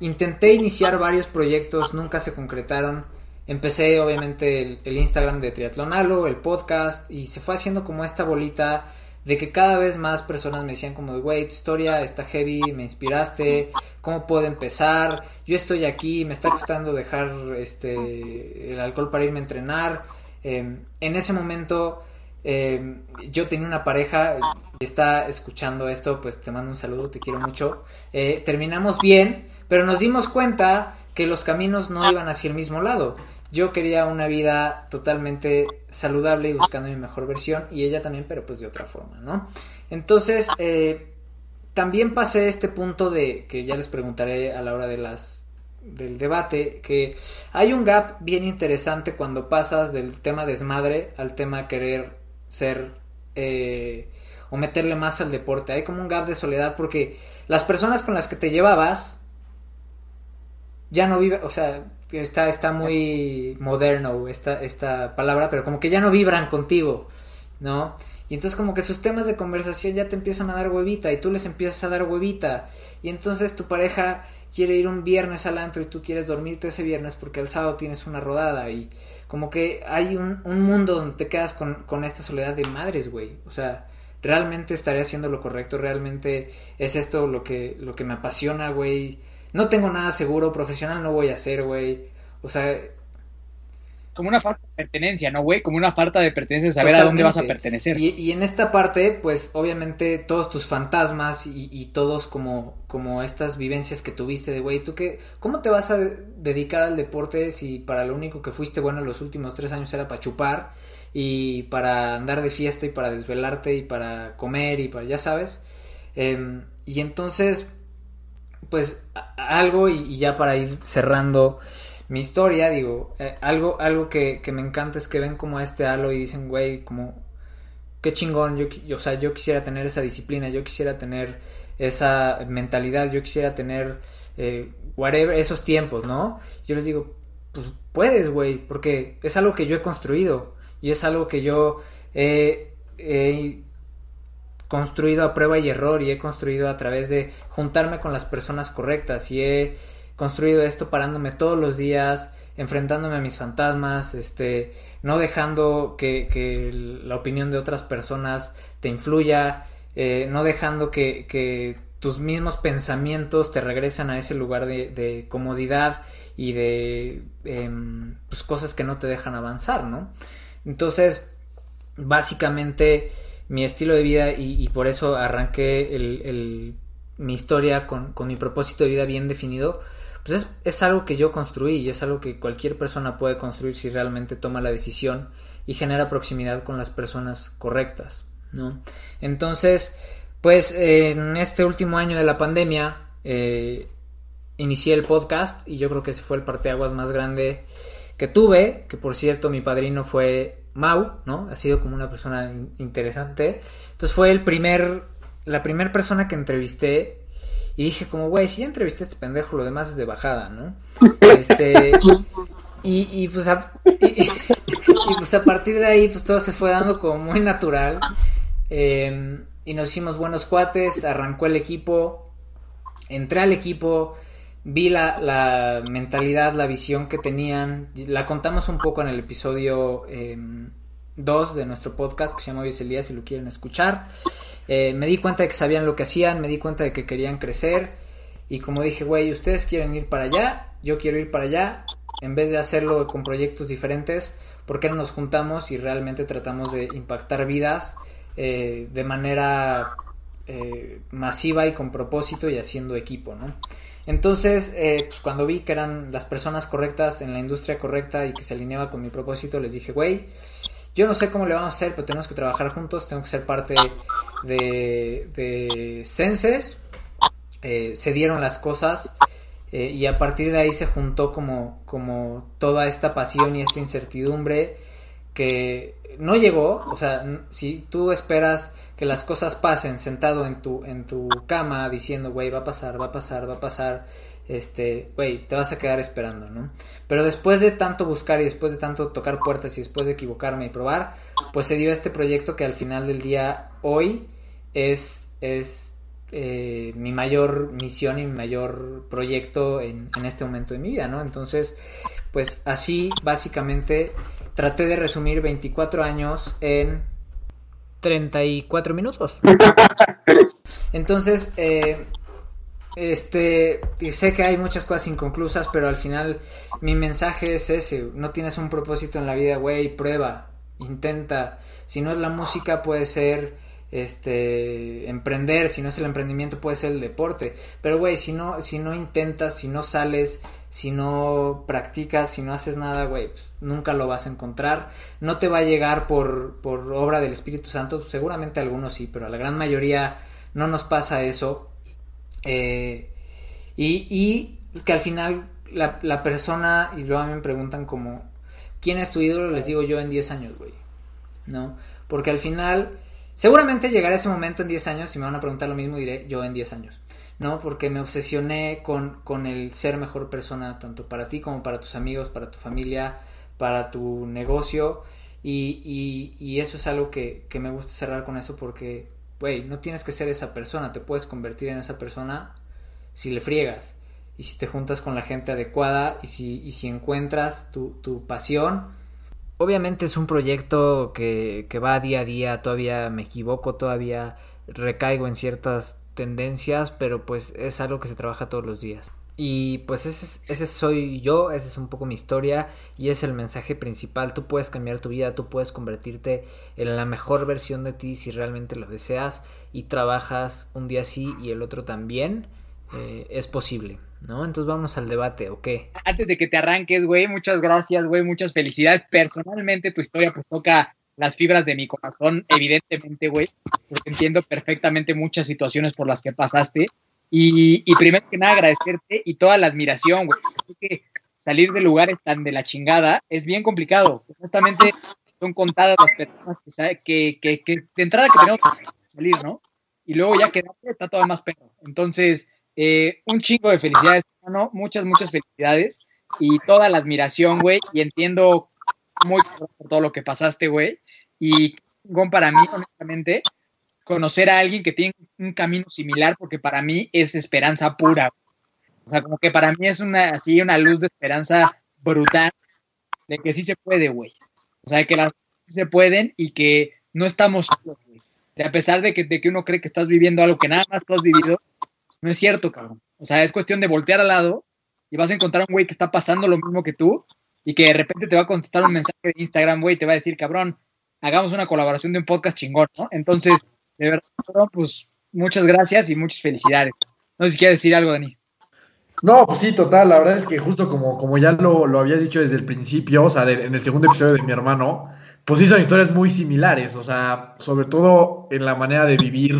intenté iniciar varios proyectos, nunca se concretaron. Empecé obviamente el, Instagram de Triatlonalo, el podcast y se fue haciendo como esta bolita de que cada vez más personas me decían como, güey, tu historia está heavy, me inspiraste, ¿cómo puedo empezar? Yo estoy aquí, me está costando dejar este, el alcohol para irme a entrenar. Eh, en ese momento eh, yo tenía una pareja, está escuchando esto, pues te mando un saludo, te quiero mucho. Eh, terminamos bien, pero nos dimos cuenta que los caminos no iban hacia el mismo lado. Yo quería una vida totalmente saludable y buscando mi mejor versión y ella también, pero pues de otra forma, ¿no? Entonces, eh, también pasé este punto de que ya les preguntaré a la hora de las del debate que hay un gap bien interesante cuando pasas del tema desmadre al tema querer ser eh, o meterle más al deporte. Hay como un gap de soledad porque las personas con las que te llevabas ya no viven, o sea, está, está muy moderno esta, esta palabra, pero como que ya no vibran contigo, ¿no? Y entonces como que sus temas de conversación ya te empiezan a dar huevita y tú les empiezas a dar huevita. Y entonces tu pareja quiere ir un viernes al antro y tú quieres dormirte ese viernes porque el sábado tienes una rodada y como que hay un, un mundo donde te quedas con, con esta soledad de madres, güey. O sea, realmente estaré haciendo lo correcto, realmente es esto lo que, lo que me apasiona, güey. No tengo nada seguro, profesional no voy a ser, güey. O sea, como una falta de pertenencia, ¿no, güey? Como una falta de pertenencia, saber a dónde vas a pertenecer. Y, y, en esta parte, pues obviamente todos tus fantasmas y, y, todos como, como estas vivencias que tuviste de, güey, ¿tú qué? ¿Cómo te vas a dedicar al deporte si para lo único que fuiste bueno en los últimos tres años era para chupar y para andar de fiesta y para desvelarte y para comer y para, ya sabes? Eh, y entonces, pues algo y, ya para ir cerrando mi historia, digo, eh, algo, algo que, me encanta es que ven como a este halo y dicen, güey, como, qué chingón, yo, yo, o sea, yo quisiera tener esa disciplina, yo quisiera tener esa mentalidad, yo quisiera tener, eh, whatever, esos tiempos, ¿no? Yo les digo, pues puedes, güey, porque es algo que yo he construido y es algo que yo he construido a prueba y error y he construido a través de juntarme con las personas correctas y he construido esto parándome todos los días, enfrentándome a mis fantasmas, este, no dejando que, que la opinión de otras personas te influya, eh, no dejando que, que, tus mismos pensamientos te regresen a ese lugar de, comodidad y de eh, pues cosas que no te dejan avanzar, ¿no? Entonces, básicamente mi estilo de vida y, y por eso arranqué el, mi historia con, mi propósito de vida bien definido, pues es, es, algo que yo construí y es algo que cualquier persona puede construir si realmente toma la decisión y genera proximidad con las personas correctas, ¿no? Entonces, pues en este último año de la pandemia eh, inicié el podcast y yo creo que ese fue el parteaguas más grande que tuve, que por cierto mi padrino fue Mau, ¿no? Ha sido como una persona in interesante. Entonces fue el primer, la primera persona que entrevisté y dije como, güey, si ya entrevisté a este pendejo, lo demás es de bajada, ¿no? Este... Y, y pues a, y, pues a partir de ahí pues todo se fue dando como muy natural. Eh, y nos hicimos buenos cuates, arrancó el equipo, entré al equipo, vi la, la mentalidad, la visión que tenían, la contamos un poco en el episodio 2 eh, de nuestro podcast que se llama Hoy es el día si lo quieren escuchar. Eh, me di cuenta de que sabían lo que hacían, me di cuenta de que querían crecer y como dije, güey, ustedes quieren ir para allá, yo quiero ir para allá, en vez de hacerlo con proyectos diferentes, ¿por qué no nos juntamos y realmente tratamos de impactar vidas eh, de manera eh, masiva y con propósito y haciendo equipo, ¿no? Entonces, eh, pues cuando vi que eran las personas correctas en la industria correcta y que se alineaba con mi propósito, les dije, güey, yo no sé cómo le vamos a hacer, pero tenemos que trabajar juntos, tengo que ser parte de, de Senses. Eh, se dieron las cosas eh, y a partir de ahí se juntó como, como toda esta pasión y esta incertidumbre que no llegó, o sea, si tú esperas que las cosas pasen sentado en tu, en tu cama diciendo, güey, va a pasar, va a pasar, va a pasar, este, güey, te vas a quedar esperando, ¿no? Pero después de tanto buscar y después de tanto tocar puertas y después de equivocarme y probar, pues se dio este proyecto que al final del día, hoy, es, es eh, mi mayor misión y mi mayor proyecto en, en este momento de mi vida, ¿no? Entonces, pues así, básicamente, traté de resumir 24 años en 34 minutos. Entonces, eh, este, sé que hay muchas cosas inconclusas, pero al final mi mensaje es ese. No tienes un propósito en la vida, güey, prueba, intenta. Si no es la música, puede ser este emprender, si no es el emprendimiento puede ser el deporte, pero güey, si no si no intentas, si no sales, si no practicas, si no haces nada, güey, pues, nunca lo vas a encontrar. No te va a llegar por por obra del Espíritu Santo, seguramente algunos sí, pero a la gran mayoría no nos pasa eso. Eh, y, que al final la, persona, y luego me preguntan como, ¿quién es tu ídolo? Les digo yo en 10 años, güey. ¿No? Porque al final Seguramente llegará ese momento en 10 años y me van a preguntar lo mismo diré yo en 10 años, ¿no? Porque me obsesioné con, con el ser mejor persona, tanto para ti como para tus amigos, para tu familia, para tu negocio. Y, y, y eso es algo que, que, me gusta cerrar con eso porque, güey, no tienes que ser esa persona, te puedes convertir en esa persona si le friegas y si te juntas con la gente adecuada y si, y si encuentras tu, tu pasión Obviamente es un proyecto que, que va día a día, todavía me equivoco, todavía recaigo en ciertas tendencias, pero pues es algo que se trabaja todos los días. Y pues ese, ese soy yo, esa es un poco mi historia y es el mensaje principal. Tú puedes cambiar tu vida, tú puedes convertirte en la mejor versión de ti si realmente lo deseas y trabajas un día sí y el otro también. Eh, es posible. ¿No? Entonces vamos al debate, ¿o qué? Antes de que te arranques, güey, muchas gracias, güey, muchas felicidades. Personalmente tu historia pues toca las fibras de mi corazón, evidentemente, güey, entiendo perfectamente muchas situaciones por las que pasaste. Y, y primero que nada agradecerte y toda la admiración, güey. que salir de lugares tan de la chingada es bien complicado. Honestamente, son contadas las personas que, que, que, de entrada que tenemos que salir, ¿no? Y luego ya quedaste, está todo más perro. Entonces, eh, un chingo de felicidades, hermano. Muchas, muchas felicidades. Y toda la admiración, güey. Y entiendo muy por todo lo que pasaste, güey. Y para mí, honestamente, conocer a alguien que tiene un camino similar, porque para mí es esperanza pura. O sea, como que para mí es una, así, una luz de esperanza brutal de que sí se puede, güey. O sea, que las sí se pueden y que no estamos solos, güey. a pesar de que, de que uno cree que estás viviendo algo que nada más tú has vivido, no es cierto, cabrón. O sea, es cuestión de voltear al lado y vas a encontrar un güey que está pasando lo mismo que tú y que de repente te va a contestar un mensaje de Instagram, güey, y te va a decir, cabrón, hagamos una colaboración de un podcast chingón, ¿no? Entonces, de verdad, pues muchas gracias y muchas felicidades. No sé si quieres decir algo, Dani. No, pues sí, total. La verdad es que justo como, como ya lo, lo había dicho desde el principio, o sea, en el segundo episodio de mi hermano, pues sí son historias muy similares, o sea, sobre todo en la manera de vivir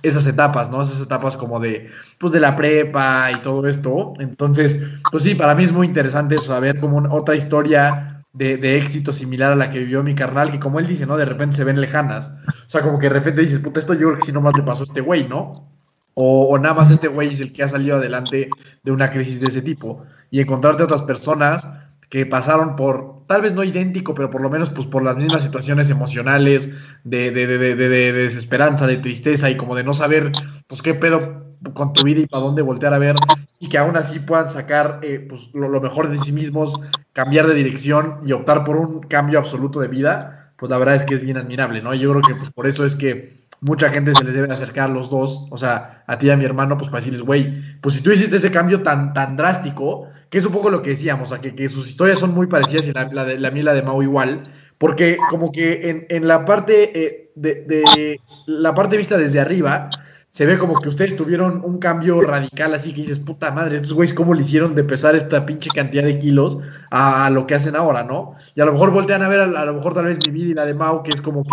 esas etapas, ¿no? Esas etapas como de, pues de la prepa y todo esto. Entonces, pues sí, para mí es muy interesante saber como otra historia de, éxito similar a la que vivió mi carnal, que como él dice, ¿no? De repente se ven lejanas. O sea, como que de repente dices, puta, esto yo creo que si nomás le pasó a este güey, ¿no? O, o nada más este güey es el que ha salido adelante de una crisis de ese tipo. Y encontrarte a otras personas que pasaron por, tal vez no idéntico, pero por lo menos pues por las mismas situaciones emocionales de, de, de, de, desesperanza, de tristeza y como de no saber pues qué pedo con tu vida y para dónde voltear a ver y que aún así puedan sacar eh, pues, lo, mejor de sí mismos, cambiar de dirección y optar por un cambio absoluto de vida, pues la verdad es que es bien admirable, ¿no? Yo creo que pues por eso es que mucha gente se les debe acercar los dos, o sea, a ti y a mi hermano, pues para decirles, güey, pues si tú hiciste ese cambio tan, tan drástico, que es un poco lo que decíamos, o sea, que, sus historias son muy parecidas y la, de, la mía y la de Mau igual, porque como que en, la parte eh, de, la parte vista desde arriba, se ve como que ustedes tuvieron un cambio radical, así que dices, puta madre, estos güeyes cómo le hicieron de pesar esta pinche cantidad de kilos a, lo que hacen ahora, ¿no? Y a lo mejor voltean a ver, a, lo mejor tal vez mi vida y la de Mau, que es como que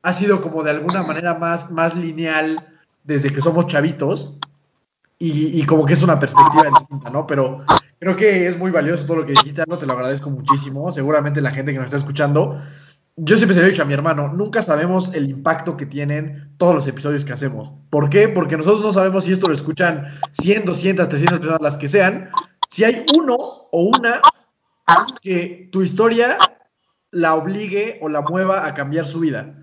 ha sido como de alguna manera más, más lineal desde que somos chavitos y, y, como que es una perspectiva distinta, ¿no? Pero creo que es muy valioso todo lo que dijiste, no te lo agradezco muchísimo. Seguramente la gente que nos está escuchando, yo siempre se lo he dicho a mi hermano, nunca sabemos el impacto que tienen todos los episodios que hacemos. ¿Por qué? Porque nosotros no sabemos si esto lo escuchan 100, 200, 300 personas, las que sean. Si hay uno o una que tu historia la obligue o la mueva a cambiar su vida.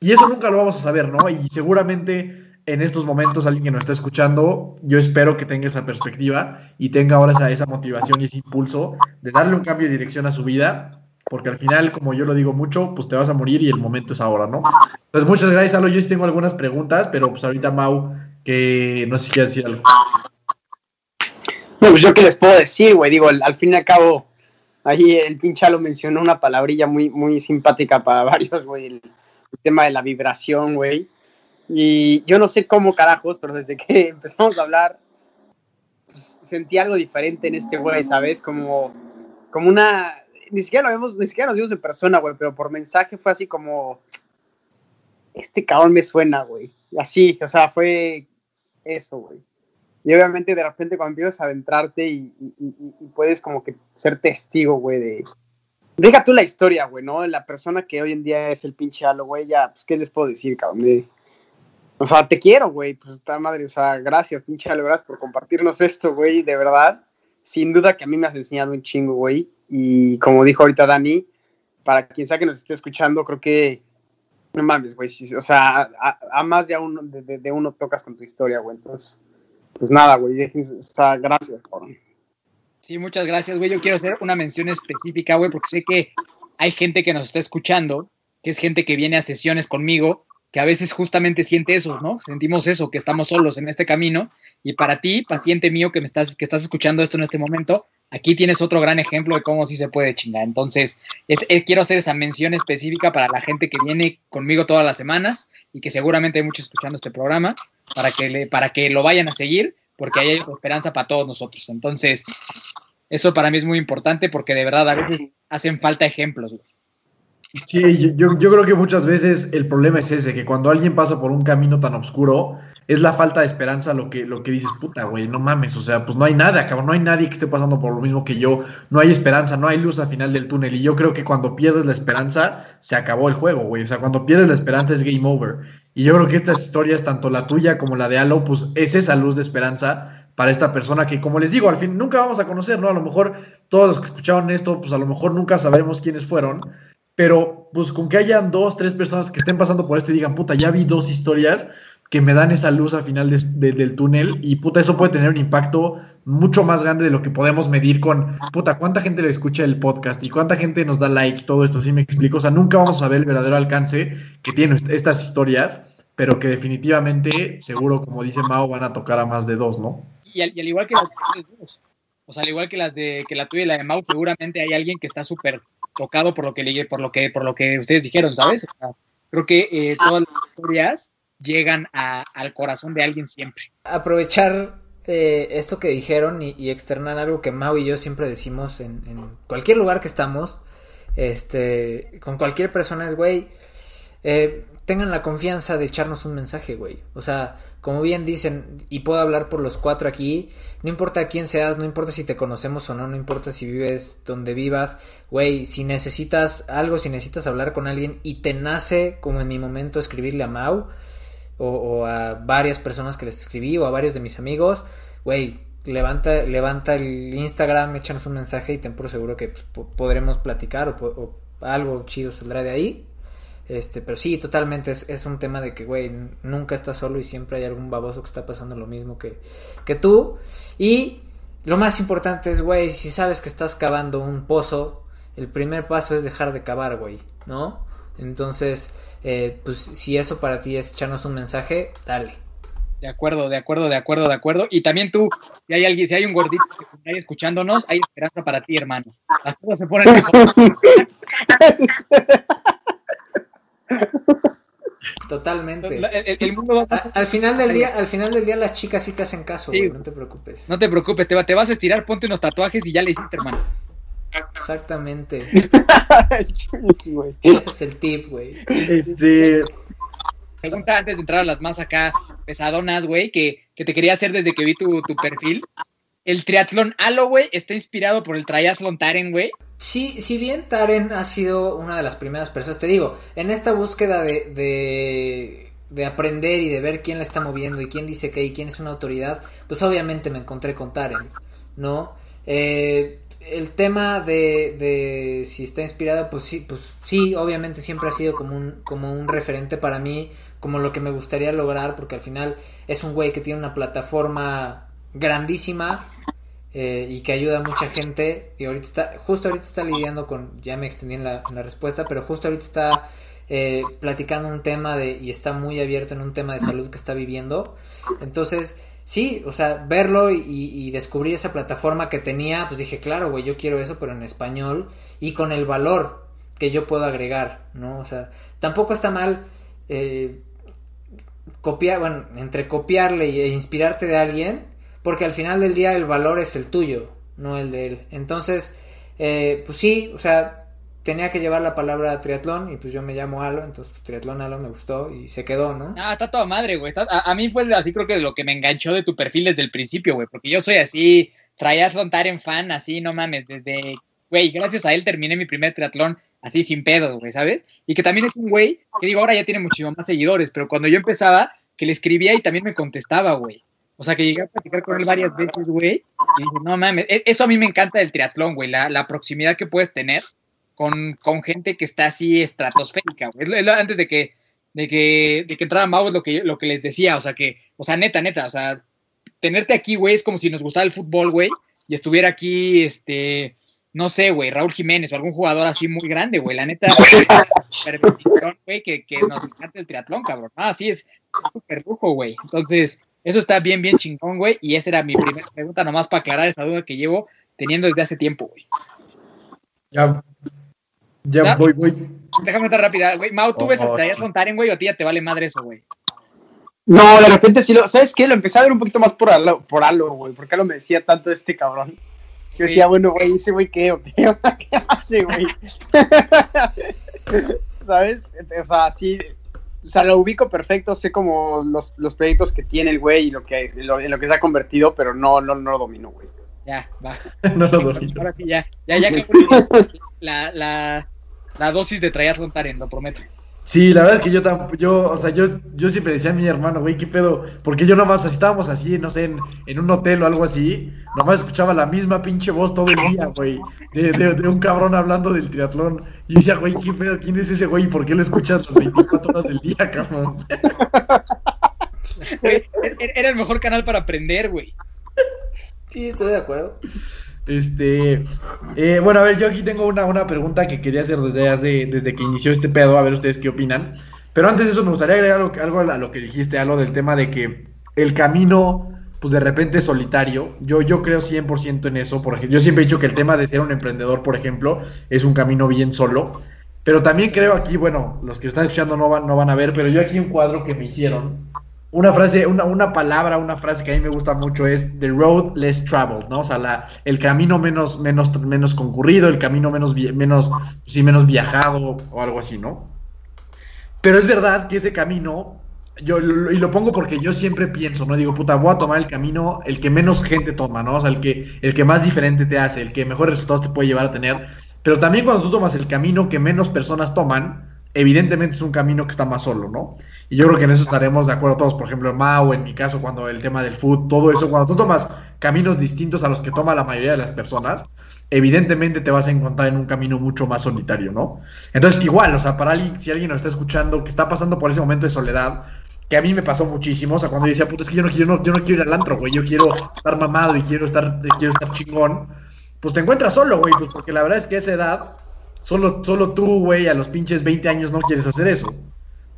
Y eso nunca lo vamos a saber, ¿no? Y seguramente en estos momentos alguien que nos está escuchando, yo espero que tenga esa perspectiva y tenga ahora esa, motivación y ese impulso de darle un cambio de dirección a su vida porque al final, como yo lo digo mucho, pues te vas a morir y el momento es ahora, ¿no? Pues muchas gracias, Alo. Yo sí tengo algunas preguntas, pero pues ahorita Mau, que no sé si quieres decir algo. No, pues yo qué les puedo decir, güey. Digo, al, fin y al cabo, ahí el pinchalo mencionó una palabrilla muy, muy simpática para [LAUGHS] varios, güey. El tema de la vibración, güey. Y yo no sé cómo carajos, pero desde que [LAUGHS] empezamos a hablar, pues sentí algo diferente en este güey, ¿sabes? Como, como una. Ni siquiera lo vemos, ni siquiera nos vimos en persona, güey, pero por mensaje fue así como. Este cabrón me suena, güey. Así, o sea, fue eso, güey. Y obviamente de repente cuando empiezas a adentrarte y, y- puedes como que ser testigo, güey, de... Deja tú la historia, güey, ¿no? La persona que hoy en día es el pinche Halo, güey, ya, pues, ¿qué les puedo decir, cabrón? O sea, te quiero, güey, pues, está madre, o sea, gracias, pinche gracias por compartirnos esto, güey, de verdad. Sin duda que a mí me has enseñado un chingo, güey. Y como dijo ahorita Dani, para quien sea que nos esté escuchando, creo que no mames, güey. o sea, a, más de, uno, de, uno tocas con tu historia, güey. Entonces, pues nada, güey. O sea, gracias, cabrón. Sí, muchas gracias, güey. Yo quiero hacer una mención específica, güey, porque sé que hay gente que nos está escuchando, que es gente que viene a sesiones conmigo, que a veces justamente siente eso, ¿no? Sentimos eso, que estamos solos en este camino. Y para ti, paciente mío, que me estás, que estás escuchando esto en este momento, aquí tienes otro gran ejemplo de cómo sí se puede chingar. Entonces, es- es- quiero hacer esa mención específica para la gente que viene conmigo todas las semanas y que seguramente hay muchos escuchando este programa, para que, le, para que lo vayan a seguir, porque ahí hay esperanza para todos nosotros. Entonces, eso para mí es muy importante porque de verdad a veces hacen falta ejemplos. güey. Sí, yo, yo creo que muchas veces el problema es ese, que cuando alguien pasa por un camino tan oscuro, es la falta de esperanza lo que, lo que dices, puta, güey, no mames, o sea, pues no hay nada, cabrón, no hay nadie que esté pasando por lo mismo que yo, no hay esperanza, no hay luz al final del túnel, y yo creo que cuando pierdes la esperanza, se acabó el juego, güey, o sea, cuando pierdes la esperanza es game over, y yo creo que estas historias, tanto la tuya como la de Halo, pues es esa luz de esperanza para esta persona que, como les digo, al fin nunca vamos a conocer, ¿no? A lo mejor todos los que escucharon esto, pues a lo mejor nunca sabremos quiénes fueron, pero pues con que hayan dos, tres personas que estén pasando por esto y digan, puta, ya vi dos historias que me dan esa luz al final de- de- del túnel y puta, eso puede tener un impacto mucho más grande de lo que podemos medir con, puta, cuánta gente le escucha el podcast y cuánta gente nos da like, todo esto, ¿sí me explico? O sea, nunca vamos a ver el verdadero alcance que tienen est- estas historias, pero que definitivamente, seguro, como dice Mao, van a tocar a más de dos, ¿no? Y al, igual que dos, o sea, al igual que las de que la tuya y la de Mau, seguramente hay alguien que está súper tocado por lo que leí- por lo que por lo que ustedes dijeron, ¿sabes? O sea, creo que eh, todas las historias llegan a- al corazón de alguien siempre. aprovechar eh, esto que dijeron y, y externar algo que Mau y yo siempre decimos en, en cualquier lugar que estamos, este, con cualquier persona es, güey, eh, tengan la confianza de echarnos un mensaje, güey. O sea, como bien dicen, y puedo hablar por los cuatro aquí, no importa quién seas, no importa si te conocemos o no, no importa si vives donde vivas, güey, si necesitas algo, si necesitas hablar con alguien y te nace, como en mi momento, escribirle a Mau, o, a varias personas que les escribí o a varios de mis amigos, güey, levanta, levanta el Instagram, échanos un mensaje y ten por seguro que pues, po- podremos platicar o, o algo chido saldrá de ahí. Este, pero sí, totalmente es, es un tema de que, güey, nunca estás solo y siempre hay algún baboso que está pasando lo mismo que, que tú. Y lo más importante es, güey, si sabes que estás cavando un pozo, el primer paso es dejar de cavar, güey, ¿no? Entonces, eh, pues si eso para ti es echarnos un mensaje, dale. De acuerdo, de acuerdo, de acuerdo, de acuerdo. Y también tú, si hay alguien, si hay un gordito que está ahí escuchándonos, hay esperanza para ti, hermano. Las cosas se ponen mejor. [LAUGHS] [LAUGHS] Totalmente. El, el- el mundo va A- al final del día, al final del día las chicas sí te hacen caso, Sí. güey, no te preocupes. No te preocupes, te, va- te vas a estirar, ponte unos tatuajes y ya le hiciste, hermano. Exactamente. [LAUGHS] Ese es el tip, güey. Este, Pregunta antes de entrar a las más acá pesadonas, güey, que, que te quería hacer desde que vi tu, tu perfil. El triatlón Halo, güey, está inspirado por el triatlón Taren, güey. Sí, si bien Taren ha sido una de las primeras personas, te digo, en esta búsqueda de, de, de aprender y de ver quién la está moviendo y quién dice qué y quién es una autoridad, pues obviamente me encontré con Taren, ¿no? Eh, el tema de, de si está inspirada, pues sí, pues sí, obviamente siempre ha sido como un, como un referente para mí, como lo que me gustaría lograr, porque al final es un güey que tiene una plataforma grandísima, eh, y que ayuda a mucha gente. Y ahorita está, justo ahorita está lidiando con, ya me extendí en la, respuesta, pero justo ahorita está eh, platicando un tema de, y está muy abierto en un tema de salud que está viviendo. Entonces, sí, o sea, verlo y, y descubrir esa plataforma que tenía, pues dije, claro, güey, yo quiero eso, pero en español y con el valor que yo puedo agregar, ¿no? O sea, tampoco está mal eh, copiar, bueno, entre copiarle e inspirarte de alguien, porque al final del día el valor es el tuyo, no el de él. Entonces, eh, pues sí, o sea, tenía que llevar la palabra triatlón y pues yo me llamo Alo, entonces pues triatlón Alo me gustó y se quedó, ¿no? Ah, está toda madre, güey. A, mí fue así creo que lo que me enganchó de tu perfil desde el principio, güey, porque yo soy así, triatlón Taren fan, así, no mames, desde, güey, gracias a él terminé mi primer triatlón así sin pedos, güey, ¿sabes? Y que también es un güey que digo, ahora ya tiene muchísimo más seguidores, pero cuando yo empezaba, que le escribía y también me contestaba, güey. O sea, que llegué a platicar con él varias veces, güey, y dije, no mames, e- eso a mí me encanta del triatlón, güey, la, la proximidad que puedes tener con, con gente que está así estratosférica, güey. Antes de que, de que, de que entrara Mau es lo que, lo que les decía, o sea, que, o sea, neta, neta, o sea, tenerte aquí, güey, es como si nos gustara el fútbol, güey, y estuviera aquí, este, no sé, güey, Raúl Jiménez o algún jugador así muy grande, güey, la neta, [LAUGHS] güey, que, que nos encanta el triatlón, cabrón. Ah, sí, es súper lujo, güey. Entonces, eso está bien, bien chingón, güey, y esa era mi primera pregunta, nomás para aclarar esa duda que llevo teniendo desde hace tiempo, güey. Ya, ya voy, voy. Déjame estar rápida, güey. Mau, ¿tú Oh, ves oh, a sí. Montaren, güey, o a ti ya te vale madre eso, güey? No, de repente sí lo. ¿Sabes qué? Lo empecé a ver un poquito más por Alo, por Alo güey. Porque Alo me decía tanto este cabrón. Yo decía, Sí. bueno, güey, ese güey, ¿qué? ¿O qué? [LAUGHS] ¿Qué hace, güey? [LAUGHS] ¿Sabes? O sea, sí. O sea, lo ubico perfecto, sé como los, los proyectos que tiene el güey y lo que, lo, en lo que se ha convertido, pero no, no, no lo domino, güey. Ya, va. [LAUGHS] No lo doy. Ahora sí, ya. Ya, ya que la, la, la dosis de Traías Montaren, lo prometo. Sí, la verdad es que yo tampoco, yo, o sea, yo, yo siempre decía a mi hermano, güey, qué pedo, porque yo nomás, así estábamos así, no sé, en, en un hotel o algo así, nomás escuchaba la misma pinche voz todo el día, güey, de, de, de un cabrón hablando del triatlón, y decía, güey, qué pedo, ¿quién es ese güey? ¿Y por qué lo escuchas las 24 horas del día, cabrón? Güey, era- Era el mejor canal para aprender, güey. Sí, estoy de acuerdo. Este, eh, bueno, a ver, yo aquí tengo una, una pregunta que quería hacer desde, desde que inició este pedo, a ver ustedes qué opinan. Pero antes de eso me gustaría agregar algo, algo a lo que dijiste, algo del tema de que el camino, pues de repente es solitario. Yo, yo creo 100% en eso. Por ejemplo, yo siempre he dicho que el tema de ser un emprendedor, por ejemplo, es un camino bien solo. Pero también creo aquí, bueno, los que están escuchando no van, no van a ver, pero yo aquí un cuadro que me hicieron, una frase, una, una palabra, una frase que a mí me gusta mucho es the road less traveled, ¿no? O sea, la, el camino menos, menos, menos concurrido, el camino menos, menos, sí, menos viajado o algo así, ¿no? Pero es verdad que ese camino, yo y lo pongo porque yo siempre pienso, ¿no? Digo, puta, voy a tomar el camino, el que menos gente toma, ¿no? O sea, el que, el que más diferente te hace, el que mejores resultados te puede llevar a tener. Pero también cuando tú tomas el camino que menos personas toman, evidentemente es un camino que está más solo, ¿no? Y yo creo que en eso estaremos de acuerdo todos, por ejemplo, en Mao, en mi caso, cuando el tema del food, todo eso, cuando tú tomas caminos distintos a los que toma la mayoría de las personas, evidentemente te vas a encontrar en un camino mucho más solitario, ¿no? Entonces, igual, o sea, para alguien, si alguien nos está escuchando, que está pasando por ese momento de soledad, que a mí me pasó muchísimo, o sea, cuando yo decía, puta, es que yo no, quiero ir al antro, güey, yo quiero estar mamado y quiero estar, quiero estar chingón, pues te encuentras solo, güey, pues porque la verdad es que esa edad, solo, solo tú, güey, a los pinches 20 años no quieres hacer eso.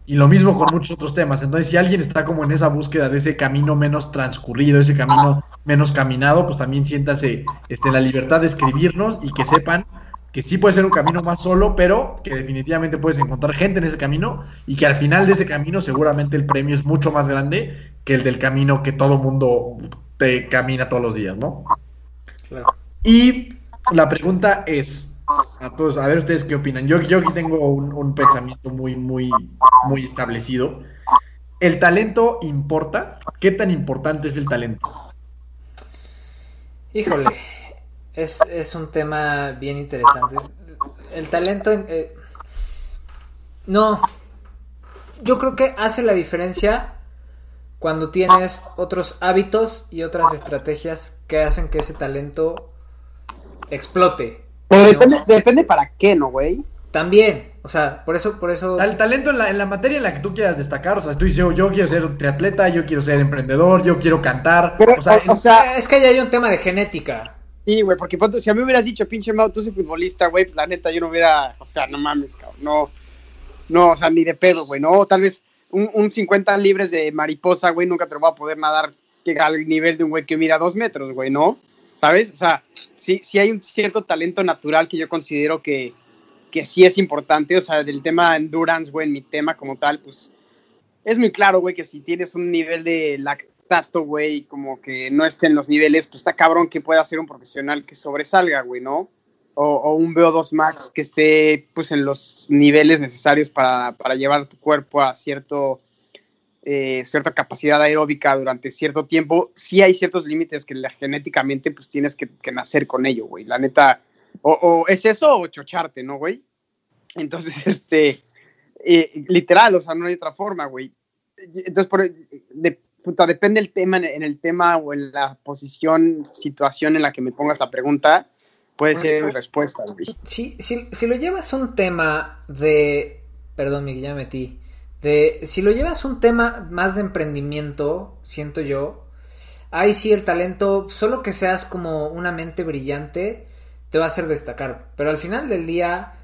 Y lo mismo con muchos otros temas. Entonces, si alguien está como en esa búsqueda de ese camino menos transcurrido, ese camino menos caminado, pues también siéntanse este, la libertad de escribirnos y que sepan que sí puede ser un camino más solo, pero que definitivamente puedes encontrar gente en ese camino y que al final de ese camino seguramente el premio es mucho más grande que el del camino que todo mundo te camina todos los días, ¿no? Claro. Y la pregunta es, a todos, a ver ustedes qué opinan. Yo, yo aquí tengo un, un pensamiento muy, muy, muy establecido. ¿El talento importa? ¿Qué tan importante es el talento? Híjole, es, es un tema bien interesante. El talento, eh, no, yo creo que hace la diferencia cuando tienes otros hábitos y otras estrategias que hacen que ese talento explote. Pero depende, depende para qué, ¿no, güey? También, O sea, por eso, por eso. El talento en la, en la materia en la que tú quieras destacar, o sea, tú dices, yo, yo quiero ser triatleta, yo quiero ser emprendedor, yo quiero cantar. Pero, o sea, o- o en- sea, Es que ahí hay un tema de genética. Sí, güey, porque si a mí me hubieras dicho, pinche Mau, tú soy futbolista, güey, la neta yo no hubiera, o sea, no mames, cabrón, no, no, o sea, ni de pedo, güey, no, tal vez un, un 50 libres de mariposa, güey, nunca te lo va a poder nadar que al nivel de un güey que mida dos metros, güey, ¿no? ¿Sabes? O sea, sí, hay un cierto talento natural que yo considero que, que sí es importante, o sea, del tema endurance, güey, en mi tema como tal, pues es muy claro, güey, que si tienes un nivel de lactato, güey, como que no esté en los niveles, pues está cabrón que pueda ser un profesional que sobresalga, güey, ¿no? O, o un VO2 max que esté, pues, en los niveles necesarios para, para llevar tu cuerpo a cierto, eh, cierta capacidad aeróbica durante cierto tiempo. Sí hay ciertos límites que la- genéticamente, pues, tienes que, que nacer con ello, güey. La neta, o, o es eso o chocharte, ¿no, güey? Entonces, [LAUGHS] este, eh, literal, o sea, no hay otra forma, güey. Entonces, por, de, puta, depende el tema, en, el tema o en la posición, situación en la que me pongas la pregunta, puede ser mi respuesta, güey. Si, si, si lo llevas a un tema de. Perdón, Miguel, ya me metí. De, si lo llevas un tema más de emprendimiento, siento yo. Ahí sí el talento, solo que seas como una mente brillante, te va a hacer destacar. Pero al final del día,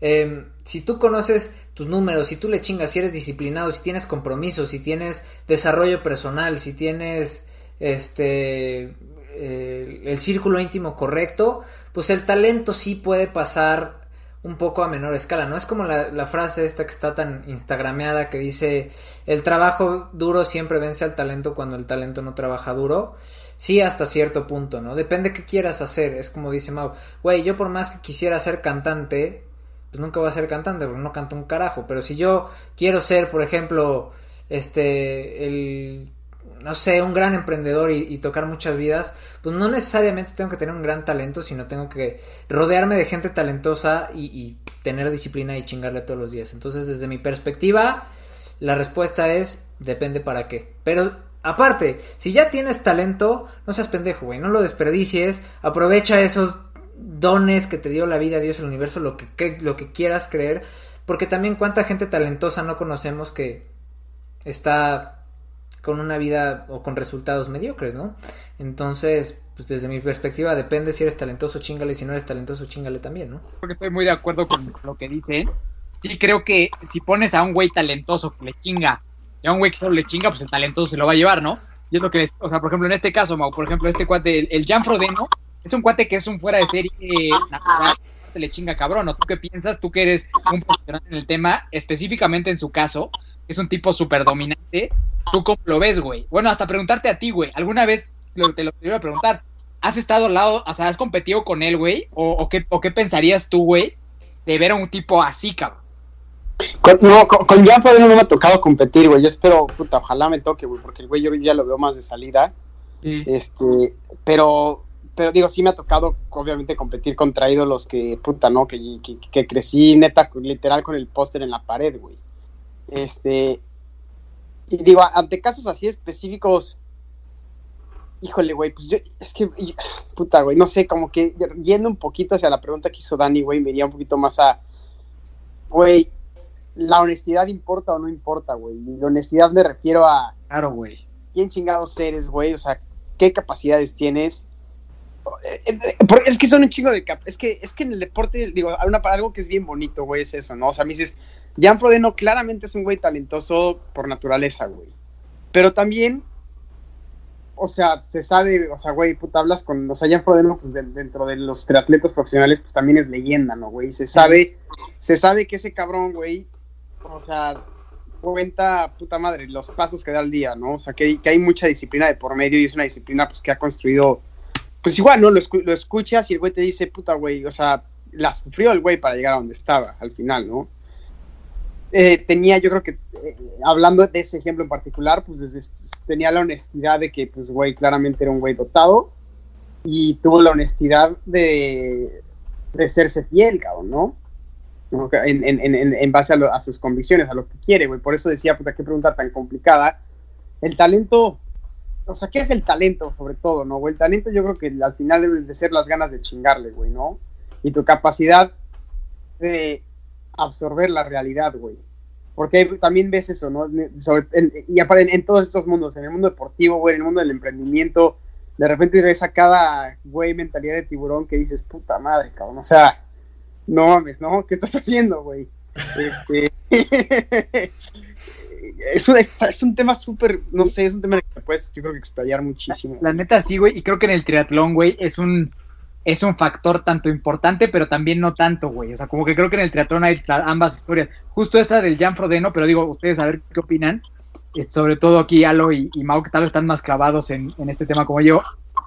eh, si tú conoces tus números, si tú le chingas, si eres disciplinado, si tienes compromiso, si tienes desarrollo personal, si tienes este eh, el círculo íntimo correcto, pues el talento sí puede pasar un poco a menor escala, ¿no? Es como la, frase esta que está tan instagrameada que dice el trabajo duro siempre vence al talento cuando el talento no trabaja duro. Sí, hasta cierto punto, ¿no? Depende qué quieras hacer. Es como dice Mau, güey, yo por más que quisiera ser cantante, pues nunca voy a ser cantante porque no canto un carajo. Pero si yo quiero ser, por ejemplo, este, el, no sé, un gran emprendedor y, y tocar muchas vidas, pues no necesariamente tengo que tener un gran talento, sino tengo que rodearme de gente talentosa y, y tener disciplina y chingarle todos los días. Entonces, desde mi perspectiva, la respuesta es depende para qué. Pero aparte, si ya tienes talento, no seas pendejo, güey, no lo desperdicies, aprovecha esos dones que te dio la vida, Dios, el universo, lo que, lo que quieras creer, porque también cuánta gente talentosa no conocemos que está con una vida o con resultados mediocres, ¿no? Entonces, pues desde mi perspectiva depende si eres talentoso, chingale, si no eres talentoso, chingale también, ¿no? Porque estoy muy de acuerdo con lo que dicen. Sí, creo que si pones a un güey talentoso que le chinga y a un güey que solo le chinga, pues el talentoso se lo va a llevar, ¿no? Y es lo que les, o sea, por ejemplo, en este caso, Mau, por ejemplo, este cuate, el, Jan Frodeno, es un cuate que es un fuera de serie natural, te le chinga cabrón, ¿no? ¿Tú qué piensas? Tú que eres un profesional en el tema, específicamente en su caso, es un tipo súper dominante, ¿tú cómo lo ves, güey? Bueno, hasta preguntarte a ti, güey, ¿alguna vez lo, te lo iba a preguntar? ¿Has estado al lado, o sea, has competido con él, güey? ¿O, o qué, ¿O qué pensarías tú, güey, de ver a un tipo así, cabrón? Con, no, con, con Jan no me ha tocado competir, güey. Yo espero, puta, ojalá me toque, güey, porque el güey yo ya lo veo más de salida. Este, pero, pero digo, sí me ha tocado, obviamente, competir contra ídolos que, puta, ¿no? Que, que, que crecí neta, literal, con el póster en la pared, güey. Este, y digo, ante casos así específicos, híjole, güey, pues yo, es que, puta, güey, no sé, como que yendo un poquito hacia la pregunta que hizo Dani, güey, me iría un poquito más a, güey, la honestidad importa o no importa, güey. Y la honestidad me refiero a Claro, güey. quién chingados eres, güey, o sea, qué capacidades tienes. Eh, eh, es que son un chingo de cap es que es que en el deporte digo algo que es bien bonito güey es eso no o sea me dices Jan Frodeno claramente es un güey talentoso por naturaleza güey. Pero también o sea se sabe o sea güey puta hablas con o sea Jan Frodeno pues de- dentro de los triatletas profesionales pues también es leyenda no güey se sabe se sabe que ese cabrón güey o sea cuenta puta madre los pasos que da al día no o sea que, que hay mucha disciplina de por medio y es una disciplina pues que ha construido pues igual, ¿no? Lo, escu- lo escuchas y el güey te dice, puta, güey, o sea, la sufrió el güey para llegar a donde estaba al final, ¿no? Eh, tenía, yo creo que, eh, hablando de ese ejemplo en particular, pues desde, tenía la honestidad de que, pues, güey, claramente era un güey dotado y tuvo la honestidad de, de serse fiel, cabrón, ¿no? En, en, en, en base a sus convicciones, a lo que quiere, güey. Por eso decía, puta, qué pregunta tan complicada. El talento o sea, ¿qué es el talento sobre todo, no, güey? El talento yo creo que al final deben de ser las ganas de chingarle, güey, ¿no? Y tu capacidad de absorber la realidad, güey. Porque también ves eso, ¿no? Y aparte en, en todos estos mundos, en el mundo deportivo, güey, en el mundo del emprendimiento, de repente ves a cada, güey, mentalidad de tiburón que dices, puta madre, cabrón, o sea, no mames, ¿no? ¿Qué estás haciendo, güey? Este... [LAUGHS] es, un, es un tema súper, no sé, es un tema que puedes, yo creo que explayar muchísimo. La neta sí, güey, y creo que en el triatlón, güey, es un es un factor tanto importante, pero también no tanto, güey. O sea, como que creo que en el triatlón hay ambas historias. Justo esta del Jan Frodeno, pero digo, ustedes a ver qué opinan. Eh, sobre todo aquí Alo y, y Mau, que tal vez están más clavados en, en este tema como yo.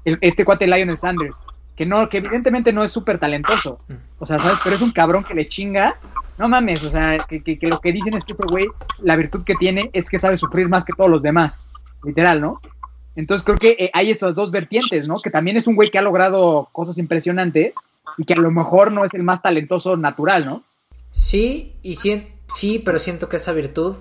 El- este cuate Lionel Sanders, que no, que evidentemente no es súper talentoso. O sea, ¿sabes? Pero es un cabrón que le chinga. No mames, o sea, que, que- lo que dicen es que este güey, la virtud que tiene es que sabe sufrir más que todos los demás. Literal, ¿no? Entonces creo que eh, hay esas dos vertientes, ¿no? Que también es un güey que ha logrado cosas impresionantes y que a lo mejor no es el más talentoso natural, ¿no? Sí, y sien- sí, pero siento que esa virtud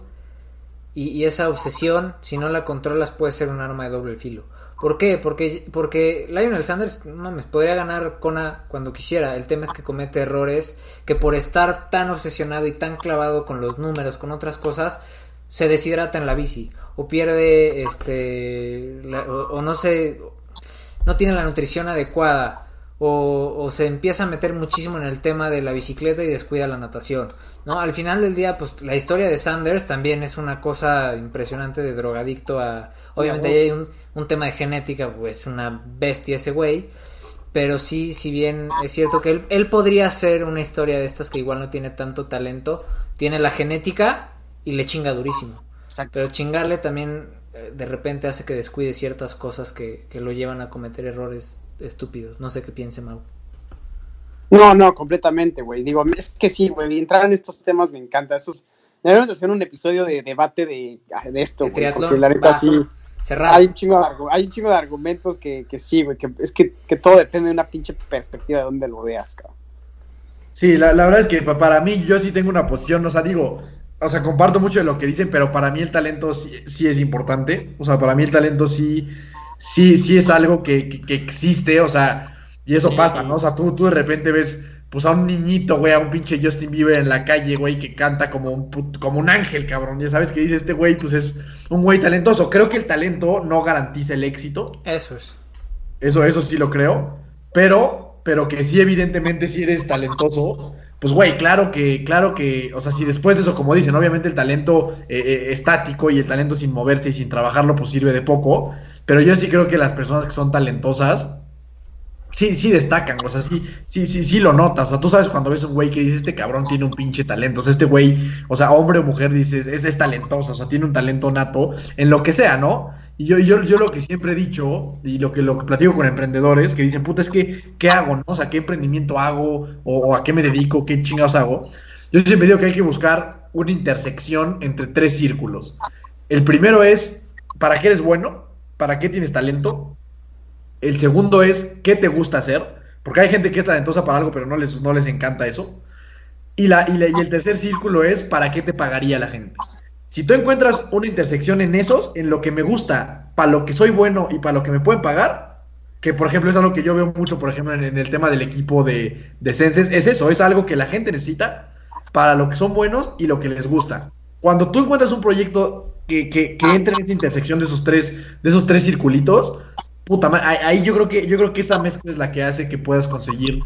y esa obsesión, si no la controlas, puede ser un arma de doble filo. ¿Por qué? Porque, porque Lionel Sanders, mames, podría ganar Kona cuando quisiera. El tema es que comete errores que por estar tan obsesionado y tan clavado con los números, con otras cosas, se deshidrata en la bici. O pierde, este, o, o no sé, no tiene la nutrición adecuada. O, o se empieza a meter muchísimo en el tema de la bicicleta y descuida la natación. ¿no? Al final del día, pues la historia de Sanders también es una cosa impresionante de drogadicto a... Obviamente ahí hay un, un tema de genética, pues una bestia ese güey. Pero sí, si bien es cierto que él, él podría ser una historia de estas que igual no tiene tanto talento, tiene la genética y le chinga durísimo. Exacto. Pero chingarle también eh, de repente hace que descuide ciertas cosas que, que lo llevan a cometer errores estúpidos. No sé qué piense Mau. No, no, completamente, güey. Digo, es que sí, güey, entrar en estos temas me encanta. Estos, debemos hacer un episodio de debate de, de esto, güey. Porque la neta sí, Cerrado. hay un chingo de, argu- hay un chingo de argumentos que, que sí, güey. Que es que, que todo depende de una pinche perspectiva de donde lo veas, cabrón. Sí, la, la verdad es que pa- para mí yo sí tengo una posición, o sea, digo, o sea, comparto mucho de lo que dicen, pero para mí el talento sí, sí es importante, o sea, para mí el talento sí, sí, sí es algo que, que- que existe, o sea, y eso pasa, ¿no? O sea, tú, tú de repente ves, pues a un niñito, güey, a un pinche Justin Bieber en la calle, güey, que canta como un, put- como un ángel, cabrón, ya sabes que dice este güey, pues es un güey talentoso. Creo que el talento no garantiza el éxito, Eso es. eso, eso sí lo creo. Pero, pero que sí, evidentemente, si eres talentoso, pues güey, claro que, claro que, o sea, si después de eso, como dicen, obviamente el talento eh, eh, estático y el talento sin moverse y sin trabajarlo, pues sirve de poco. Pero yo sí creo que las personas que son talentosas, sí, sí destacan, o sea, sí, sí, sí, sí lo notas. O sea, tú sabes cuando ves un güey que dice, este cabrón tiene un pinche talento. O sea, este güey, o sea, hombre o mujer, dices, es, es talentoso, o sea, tiene un talento nato en lo que sea, ¿no? Y yo, yo, yo lo que siempre he dicho, y lo que, lo que platico con emprendedores, que dicen, puta, es que, ¿qué hago, no? O sea, ¿qué emprendimiento hago? O, o a qué me dedico? ¿Qué chingados hago? Yo siempre digo que hay que buscar una intersección entre tres círculos. El primero es, ¿para qué eres bueno? ¿Para qué tienes talento? El segundo es, ¿qué te gusta hacer? Porque hay gente que es talentosa para algo, pero no les, no les encanta eso. Y, la, y, la- y el tercer círculo es, ¿para qué te pagaría la gente? Si tú encuentras una intersección en esos, en lo que me gusta, para lo que soy bueno y para lo que me pueden pagar, que por ejemplo es algo que yo veo mucho, por ejemplo, en, en el tema del equipo de, de Senses, es eso, es algo que la gente necesita para lo que son buenos y lo que les gusta. Cuando tú encuentras un proyecto que, que, que entre en esa intersección de esos tres, de esos tres circulitos, puta ma- ahí, ahí yo creo que, yo creo que esa mezcla es la que hace que puedas conseguir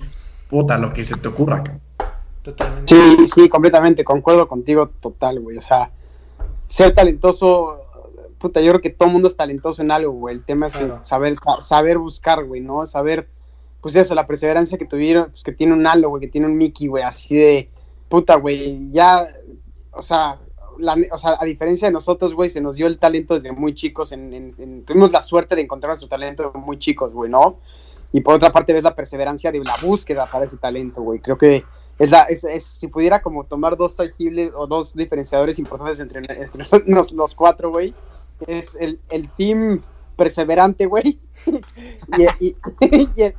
puta lo que se te ocurra. Totalmente. Sí, sí, completamente, concuerdo contigo total, güey. O sea, ser talentoso, puta, yo creo que todo el mundo es talentoso en algo, güey. El tema es Claro. saber, sa- saber buscar, güey, ¿no? Saber, pues eso, la perseverancia que tuvieron, pues que tiene un Halo, güey, que tiene un Mickey, güey, así de, puta, güey, ya, o sea, la- o sea, a diferencia de nosotros, güey, se nos dio el talento desde muy chicos, en, en- en- tuvimos la suerte de encontrar nuestro talento muy chicos, güey, ¿no? Y por otra parte ves la perseverancia de la búsqueda para ese talento, güey. Creo que es la, es, es- si pudiera como tomar dos tangibles o dos diferenciadores importantes entre, entre [LAUGHS] los, los cuatro, güey, es el, el team perseverante, güey, [LAUGHS] [LAUGHS] y, y-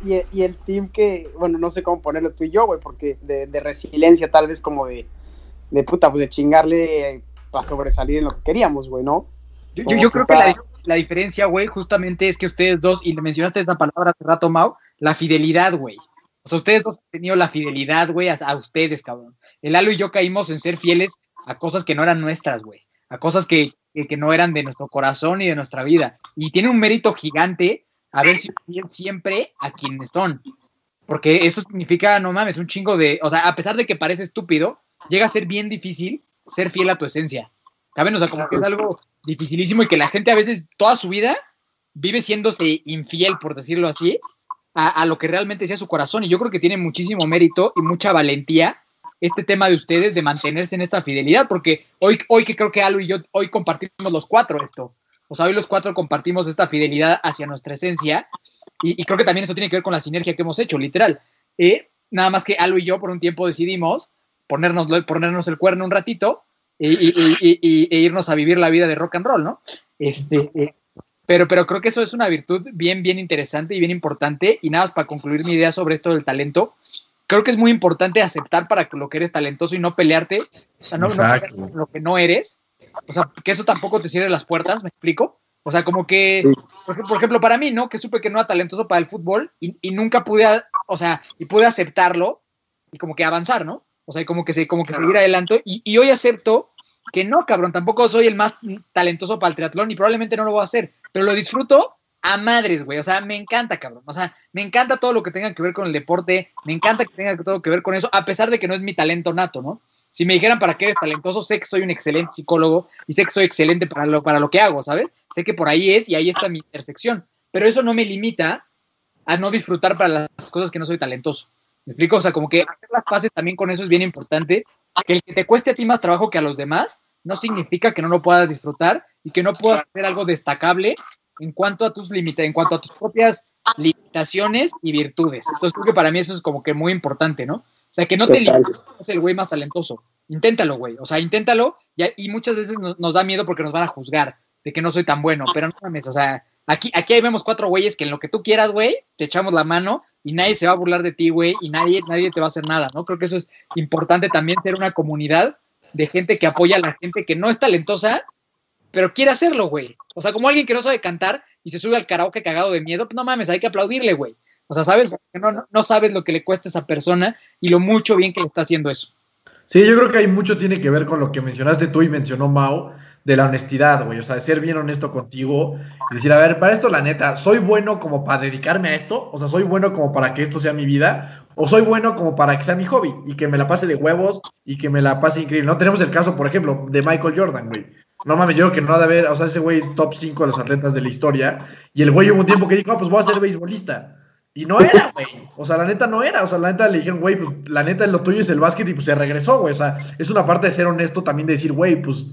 y el, y team que, bueno, no sé cómo ponerlo tú y yo, güey, porque de, de resiliencia tal vez como de, de puta, pues de chingarle para sobresalir en lo que queríamos, güey, ¿no? Yo, yo, Como yo que creo que la, la diferencia, güey, justamente es que ustedes dos, y le mencionaste esta palabra hace rato, Mau, la fidelidad, güey. O sea, ustedes dos han tenido la fidelidad, güey, a, ustedes, cabrón. El Lalo y yo caímos en ser fieles a cosas que no eran nuestras, güey. A cosas que, que, que no eran de nuestro corazón y de nuestra vida. Y tiene un mérito gigante haber sido fiel siempre a quienes son. Porque eso significa, no mames, un chingo de. O sea, a pesar de que parece estúpido, llega a ser bien difícil ser fiel a tu esencia. ¿Saben? O sea, como que es algo dificilísimo y que la gente a veces toda su vida vive siéndose infiel, por decirlo así, a, lo que realmente sea su corazón. Y yo creo que tiene muchísimo mérito y mucha valentía este tema de ustedes de mantenerse en esta fidelidad, porque hoy, hoy que creo que Alu y yo, hoy compartimos los cuatro esto. O sea, hoy los cuatro compartimos esta fidelidad hacia nuestra esencia y, y creo que también eso tiene que ver con la sinergia que hemos hecho, literal. Eh, nada más que Alu y yo por un tiempo decidimos ponernos, ponernos el cuerno un ratito y, e irnos a vivir la vida de rock and roll, ¿no? Este, eh, pero, pero creo que eso es una virtud bien, bien interesante y bien importante. Y nada más para concluir mi idea sobre esto del talento, creo que es muy importante aceptar para lo que eres talentoso y no pelearte, o sea, no, Exacto. lo que no eres. O sea, que eso tampoco te cierre las puertas, ¿me explico? O sea, como que, por ej- por ejemplo, para mí, ¿no? Que supe que no era talentoso para el fútbol y, y nunca pude, o sea, y pude aceptarlo y como que avanzar, ¿no? O sea, como que, se, como que seguir adelante. Y, y hoy acepto que no, cabrón, tampoco soy el más talentoso para el triatlón y probablemente no lo voy a hacer, pero lo disfruto a madres, güey. O sea, me encanta, cabrón. O sea, me encanta todo lo que tenga que ver con el deporte, me encanta que tenga todo que ver con eso, a pesar de que no es mi talento nato, ¿no? Si me dijeran para qué eres talentoso, sé que soy un excelente psicólogo y sé que soy excelente para lo, para lo que hago, ¿sabes? Sé que por ahí es y ahí está mi intersección. Pero eso no me limita a no disfrutar para las cosas que no soy talentoso. ¿Me explico? O sea, como que hacer las paces también con eso es bien importante. Que el que te cueste a ti más trabajo que a los demás no significa que no lo puedas disfrutar y que no puedas hacer algo destacable en cuanto a tus límites, en cuanto a tus propias limitaciones y virtudes. Entonces creo que para mí eso es como que muy importante, ¿no? O sea, que no te limites el güey más talentoso. Inténtalo, güey. O sea, inténtalo y, y muchas veces nos, nos da miedo porque nos van a juzgar de que no soy tan bueno, pero no mames, o sea, aquí, aquí ahí vemos cuatro güeyes que en lo que tú quieras, güey, te echamos la mano y nadie se va a burlar de ti, güey, y nadie, nadie te va a hacer nada, ¿no? Creo que eso es importante también ser una comunidad de gente que apoya a la gente que no es talentosa, pero quiere hacerlo, güey. O sea, como alguien que no sabe cantar y se sube al karaoke cagado de miedo, pues no mames, hay que aplaudirle, güey. O sea, sabes, no, no, no sabes lo que le cuesta a esa persona y lo mucho bien que le está haciendo eso. Sí, yo creo que hay mucho tiene que ver con lo que mencionaste tú y mencionó Mao, de la honestidad, güey. O sea, de ser bien honesto contigo y decir, a ver, para esto, la neta, ¿soy bueno como para dedicarme a esto? O sea, ¿soy bueno como para que esto sea mi vida? ¿O soy bueno como para que sea mi hobby y que me la pase de huevos y que me la pase increíble? No tenemos el caso, por ejemplo, de Michael Jordan, güey. No mames, yo creo que no ha de haber, o sea, ese güey es top 5 de los atletas de la historia. Y el güey hubo un tiempo que dijo, ah, pues voy a ser beisbolista. Y no era, güey. O sea, la neta no era. O sea, la neta le dijeron, güey, pues la neta lo tuyo es el básquet y pues se regresó, güey. O sea, es una parte de ser honesto también de decir, güey, pues,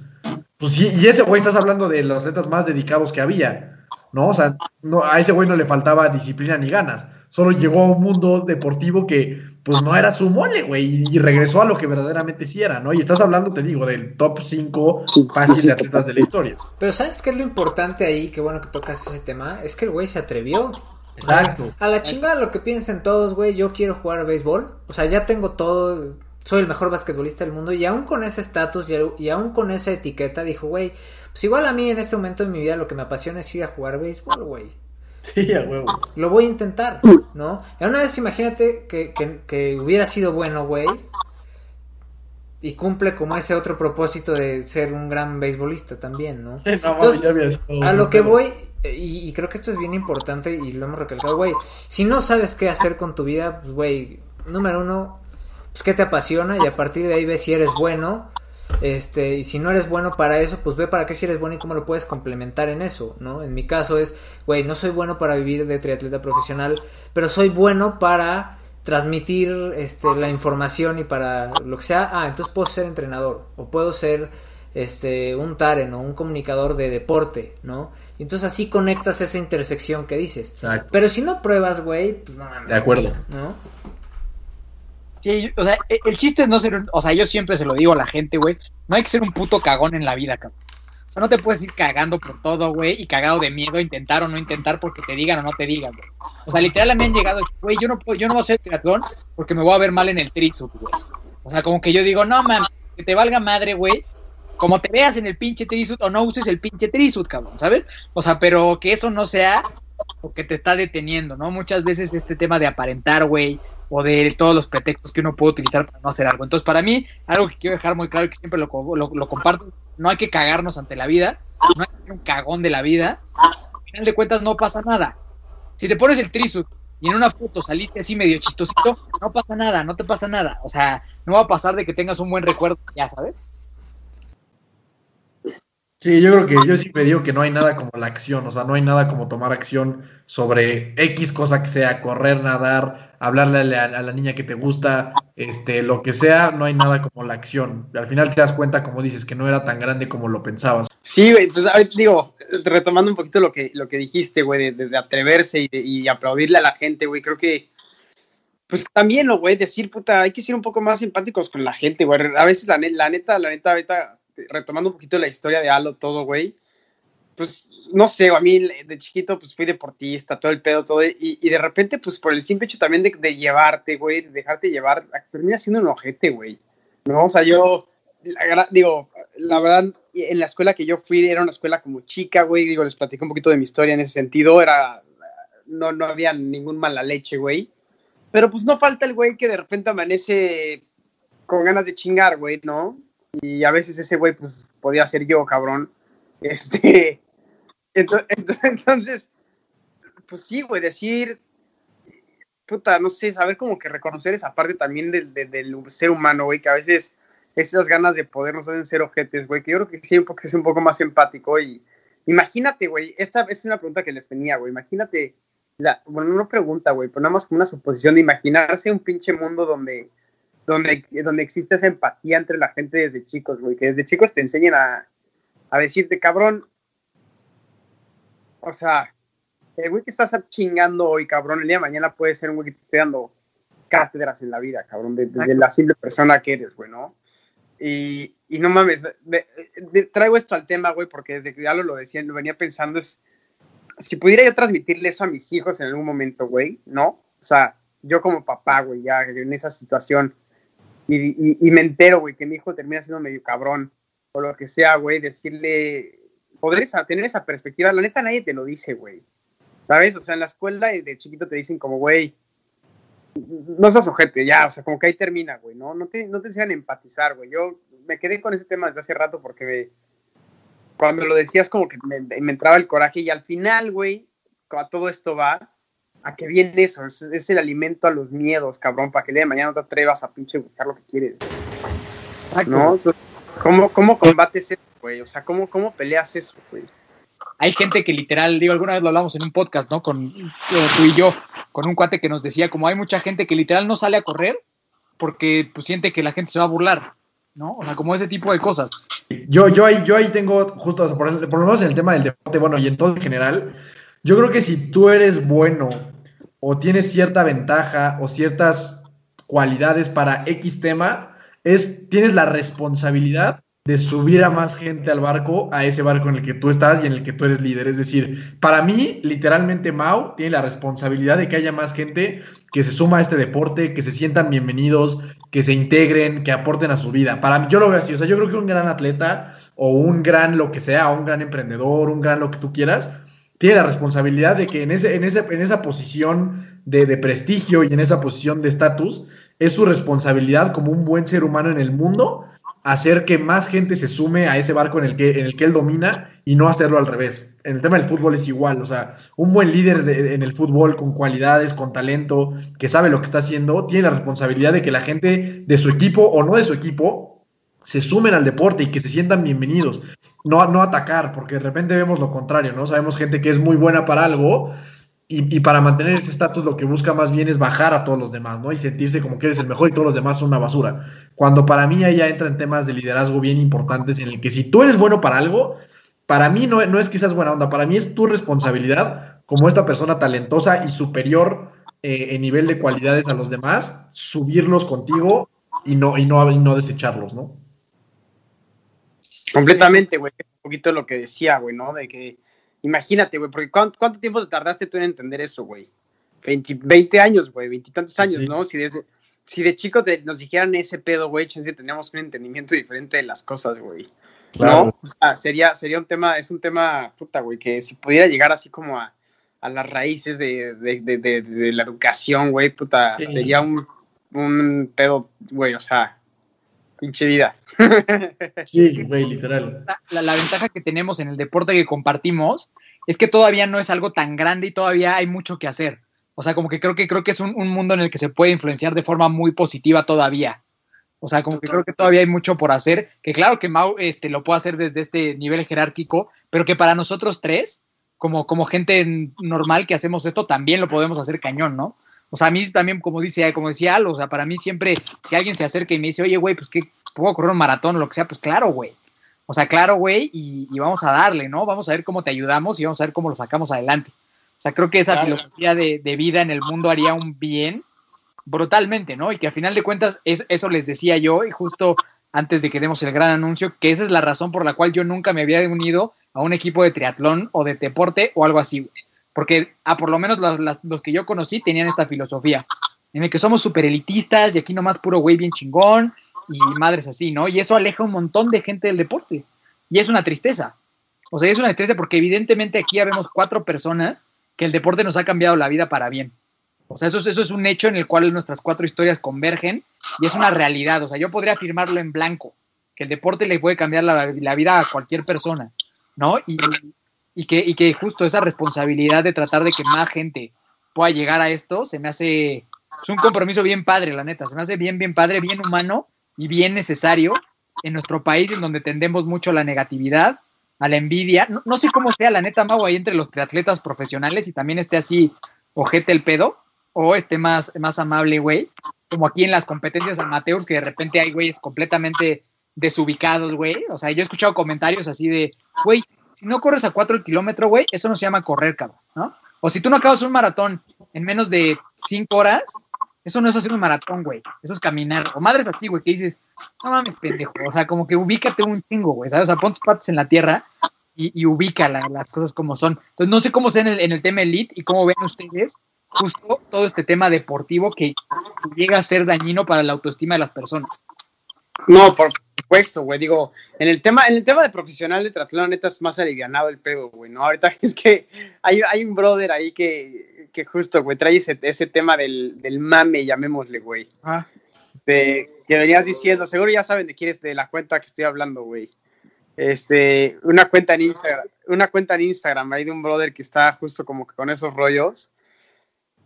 pues sí. Y ese güey estás hablando de los atletas más dedicados que había, ¿no? O sea, no, a ese güey no le faltaba disciplina ni ganas. Solo llegó a un mundo deportivo que, pues, no era su mole, güey. Y, y regresó a lo que verdaderamente sí era, ¿no? Y estás hablando, te digo, del top 5 Sí, fácil sí, sí, de atletas de la historia. Pero ¿sabes qué es lo importante ahí? Qué bueno que tocas ese tema. Es que el güey se atrevió. Exacto. A la chingada lo que piensen todos, güey. Yo quiero jugar a béisbol. O sea, ya tengo todo. Soy el mejor basquetbolista del mundo. Y aún con ese estatus y, y aún con esa etiqueta, dijo, güey, pues igual a mí en este momento de mi vida lo que me apasiona es ir a jugar béisbol, güey. Sí, a huevo. Lo voy a intentar, ¿no? Y una vez imagínate que, que, que hubiera sido bueno, güey. Y cumple como ese otro propósito de ser un gran beisbolista también, ¿no? No mames, Entonces, ya había estado- A lo que voy, y, y creo que esto es bien importante y lo hemos recalcado, güey. Si no sabes qué hacer con tu vida, pues, güey, número uno, pues qué te apasiona y a partir de ahí ves si eres bueno. Este, y si no eres bueno para eso, pues ve para qué si eres bueno y cómo lo puedes complementar en eso, ¿no? En mi caso es, güey, no soy bueno para vivir de triatleta profesional, pero soy bueno para transmitir este, la información y para lo que sea. Ah, entonces puedo ser entrenador o puedo ser este un Taren o un comunicador de deporte, ¿no? Y entonces así conectas esa intersección que dices. Exacto. Pero si no pruebas, güey, pues no mames. De acuerdo. ¿No? Sí, o sea, e- el chiste es no ser, o sea, yo siempre se lo digo a la gente, güey, no hay que ser un puto cagón en la vida, cabrón. O sea, no te puedes ir cagando por todo, güey, y cagado de miedo a intentar o no intentar porque te digan o no te digan, güey. O sea, literal me han llegado, güey, yo no puedo, yo no voy a hacer triatlón porque me voy a ver mal en el trisut, güey. O sea, como que yo digo, no mames, que te valga madre, güey. Como te veas en el pinche trisut o no uses el pinche trisut, cabrón, ¿sabes? O sea, pero que eso no sea lo que te está deteniendo, ¿no? Muchas veces este tema de aparentar, güey, o de todos los pretextos que uno puede utilizar para no hacer algo. Entonces, para mí, algo que quiero dejar muy claro que siempre lo- lo comparto, no hay que cagarnos ante la vida, no hay que ser un cagón de la vida. Al final de cuentas, no pasa nada. Si te pones el trisu y en una foto saliste así medio chistosito, no pasa nada, no te pasa nada. O sea, no va a pasar de que tengas un buen recuerdo, ya sabes. Sí, yo creo que yo siempre digo que no hay nada como la acción, o sea, no hay nada como tomar acción sobre X cosa que sea, correr, nadar, hablarle a la, a la niña que te gusta, este, lo que sea, no hay nada como la acción. Al final te das cuenta, como dices, que no era tan grande como lo pensabas. Sí, güey, pues digo, retomando un poquito lo que, lo que dijiste, güey, de, de- atreverse y, de- y aplaudirle a la gente, güey, creo que, pues también, lo güey, decir, puta, hay que ser un poco más empáticos con la gente, güey. A veces, la neta, la neta, ahorita, retomando un poquito la historia de Halo, todo, güey, pues, no sé, a mí de chiquito, pues fui deportista, todo el pedo, todo, y, y de repente, pues por el simple hecho también de, de llevarte, güey, de dejarte llevar, termina siendo un ojete, güey. ¿No? O sea, yo, la digo, la verdad, en la escuela que yo fui era una escuela como chica, güey, digo, les platico un poquito de mi historia en ese sentido, era, no, no había ningún mala leche, güey, pero pues no falta el güey que de repente amanece con ganas de chingar, güey, ¿no? Y a veces ese güey, pues, podía ser yo, cabrón, este, ento- ento- [LAUGHS] entonces, pues sí, güey, decir, puta, no sé, saber como que reconocer esa parte también del, del- ser humano, güey, que a veces esas ganas de poder nos hacen ser ojetes, güey, que yo creo que sí, poco, es un poco más empático y imagínate, güey, esta es una pregunta que les tenía, güey, imagínate, la, bueno, no pregunta, güey, pero nada más como una suposición de imaginarse un pinche mundo donde, donde, donde existe esa empatía entre la gente desde chicos, güey, que desde chicos te enseñen a, a decirte, cabrón, o sea, el güey que estás chingando hoy, cabrón, el día de mañana puede ser un güey que te esté dando cátedras en la vida, cabrón, de, la simple persona que eres, güey, ¿no? Y, y no mames, traigo esto al tema, güey, porque desde que ya lo, lo decía, lo venía pensando, es, si pudiera yo transmitirle eso a mis hijos en algún momento, güey, ¿no? O sea, yo como papá, güey, ya en esa situación, y me entero, güey, que mi hijo termina siendo medio cabrón, o lo que sea, güey, decirle, poder esa- tener esa perspectiva, la neta nadie te lo dice, güey, ¿sabes? O sea, en la escuela de chiquito te dicen como, güey, no seas ojete, ya, o sea, como que ahí termina, güey, ¿no? No te, no te enseñan a empatizar, güey. Yo me quedé con ese tema desde hace rato porque me- cuando lo decías como que me, me entraba el coraje y al final, güey, a todo esto va a que viene eso, es, es el alimento a los miedos, cabrón, para que el día de mañana no te atrevas a pinche buscar lo que quieres, ¿no? Entonces, ¿Cómo, cómo combates eso, güey? O sea, ¿cómo, cómo peleas eso, güey? hay gente que literal, digo, alguna vez lo hablamos en un podcast, ¿no? Con eh, tú y yo, con un cuate que nos decía, como hay mucha gente que literal no sale a correr porque pues siente que la gente se va a burlar, ¿no? O sea, como ese tipo de cosas. Yo, yo, ahí, yo ahí tengo, justo, por, por lo menos en el tema del deporte, bueno, y en todo en general, yo creo que si tú eres bueno o tienes cierta ventaja o ciertas cualidades para X tema, es, tienes la responsabilidad de subir a más gente al barco, a ese barco en el que tú estás y en el que tú eres líder. Es decir, para mí, literalmente, Mau tiene la responsabilidad de que haya más gente que se suma a este deporte, que se sientan bienvenidos, que se integren, que aporten a su vida. Para mí, yo lo veo así. O sea, yo creo que un gran atleta o un gran lo que sea, un gran emprendedor, un gran lo que tú quieras, tiene la responsabilidad de que en, ese, en, ese, en esa posición de, de prestigio y en esa posición de estatus, es su responsabilidad como un buen ser humano en el mundo hacer que más gente se sume a ese barco en el que, en el que él domina y no hacerlo al revés. En el tema del fútbol es igual, o sea, un buen líder de, en el fútbol con cualidades, con talento, que sabe lo que está haciendo, tiene la responsabilidad de que la gente de su equipo o no de su equipo se sumen al deporte y que se sientan bienvenidos. No, no atacar, porque de repente vemos lo contrario, ¿no? Sabemos gente que es muy buena para algo y, y, para mantener ese estatus lo que busca más bien es bajar a todos los demás, ¿no? Y sentirse como que eres el mejor y todos los demás son una basura. Cuando para mí ahí ya entran temas de liderazgo bien importantes en el que si tú eres bueno para algo, para mí no, no es seas buena onda, para mí es tu responsabilidad como esta persona talentosa y superior eh, en nivel de cualidades a los demás, subirlos contigo y no, y no, y no desecharlos, ¿no? Completamente, güey. Un poquito lo que decía, güey, ¿no? De que Imagínate, güey, porque ¿cuánto, ¿cuánto, tiempo te tardaste tú en entender eso, güey? 20, 20, años, güey, veintitantos años, sí. ¿no? Si, desde, si de chico te, nos dijeran ese pedo, güey, chance teníamos un entendimiento diferente de las cosas, güey. Claro. ¿No? O sea, sería, sería un tema, es un tema, puta, güey, que si pudiera llegar así como a, a las raíces de, de, de, de, de la educación, güey, puta, Sí. sería un, un pedo, güey, o sea, pinche vida. Sí, güey, literal. la, la ventaja que tenemos en el deporte que compartimos es que todavía no es algo tan grande y todavía hay mucho que hacer. O sea, como que creo que creo que es un, un mundo en el que se puede influenciar de forma muy positiva todavía. O sea, como que creo que todavía hay mucho por hacer, que claro que Mau este, lo puede hacer desde este nivel jerárquico, pero que para nosotros tres, como, como gente normal que hacemos esto, también lo podemos hacer cañón, ¿no? O sea, a mí también, como dice, como decía Al, o sea, para mí siempre, si alguien se acerca y me dice, oye, güey, pues que puedo correr un maratón o lo que sea, pues claro, güey. O sea, claro, güey, y, y vamos a darle, ¿no? Vamos a ver cómo te ayudamos y vamos a ver cómo lo sacamos adelante. O sea, creo que esa Claro. filosofía de, de vida en el mundo haría un bien brutalmente, ¿no? Y que a final de cuentas, es- eso les decía yo, y justo antes de que demos el gran anuncio, que esa es la razón por la cual yo nunca me había unido a un equipo de triatlón o de deporte o algo así, güey. Porque, ah, por lo menos las- los que yo conocí tenían esta filosofía, en el que somos súper elitistas y aquí nomás puro güey bien chingón y madres así, ¿no? Y eso aleja un montón de gente del deporte. Y es una tristeza. O sea, es una tristeza porque evidentemente aquí ya vemos cuatro personas que el deporte nos ha cambiado la vida para bien. O sea, eso es, eso es un hecho en el cual nuestras cuatro historias convergen y es una realidad. O sea, yo podría afirmarlo en blanco, que el deporte le puede cambiar la, la vida a cualquier persona, ¿no? Y, y, que, y que justo esa responsabilidad de tratar de que más gente pueda llegar a esto, se me hace es un compromiso bien padre, la neta. Se me hace bien, bien padre, bien humano y bien necesario en nuestro país, en donde tendemos mucho la negatividad, a la envidia. No, no sé cómo sea, la neta, Mau, ahí entre los triatletas profesionales y también esté así ojete el pedo o esté más, más amable, güey. Como aquí en las competencias amateurs, que de repente hay güeyes completamente desubicados, güey. O sea, yo he escuchado comentarios así de, güey, si no corres a cuatro el kilómetro, güey, eso no se llama correr, cabrón, ¿no? O si tú no acabas un maratón en menos de cinco horas, eso no es hacer un maratón, güey. Eso es caminar. O madres así, güey, que dices, no mames, pendejo. O sea, como que ubícate un chingo, güey, ¿sabes? O sea, pon tus patas en la tierra y, y ubica la- las cosas como son. Entonces, no sé cómo sea en el, en el tema elite y cómo ven ustedes justo todo este tema deportivo que llega a ser dañino para la autoestima de las personas. No, por supuesto, güey. Digo, en el tema, en el tema de profesional de triatlón, neta es más alivianado el pedo, güey, ¿no? Ahorita [LAUGHS] es que hay, hay un brother ahí que, que justo, güey, trae ese, ese tema del, del mame, llamémosle, güey. Ah. De, que venías diciendo, seguro ya saben de quién es de la cuenta que estoy hablando, güey. Este, una cuenta en Instagram, una cuenta en Instagram ahí de un brother que está justo como que con esos rollos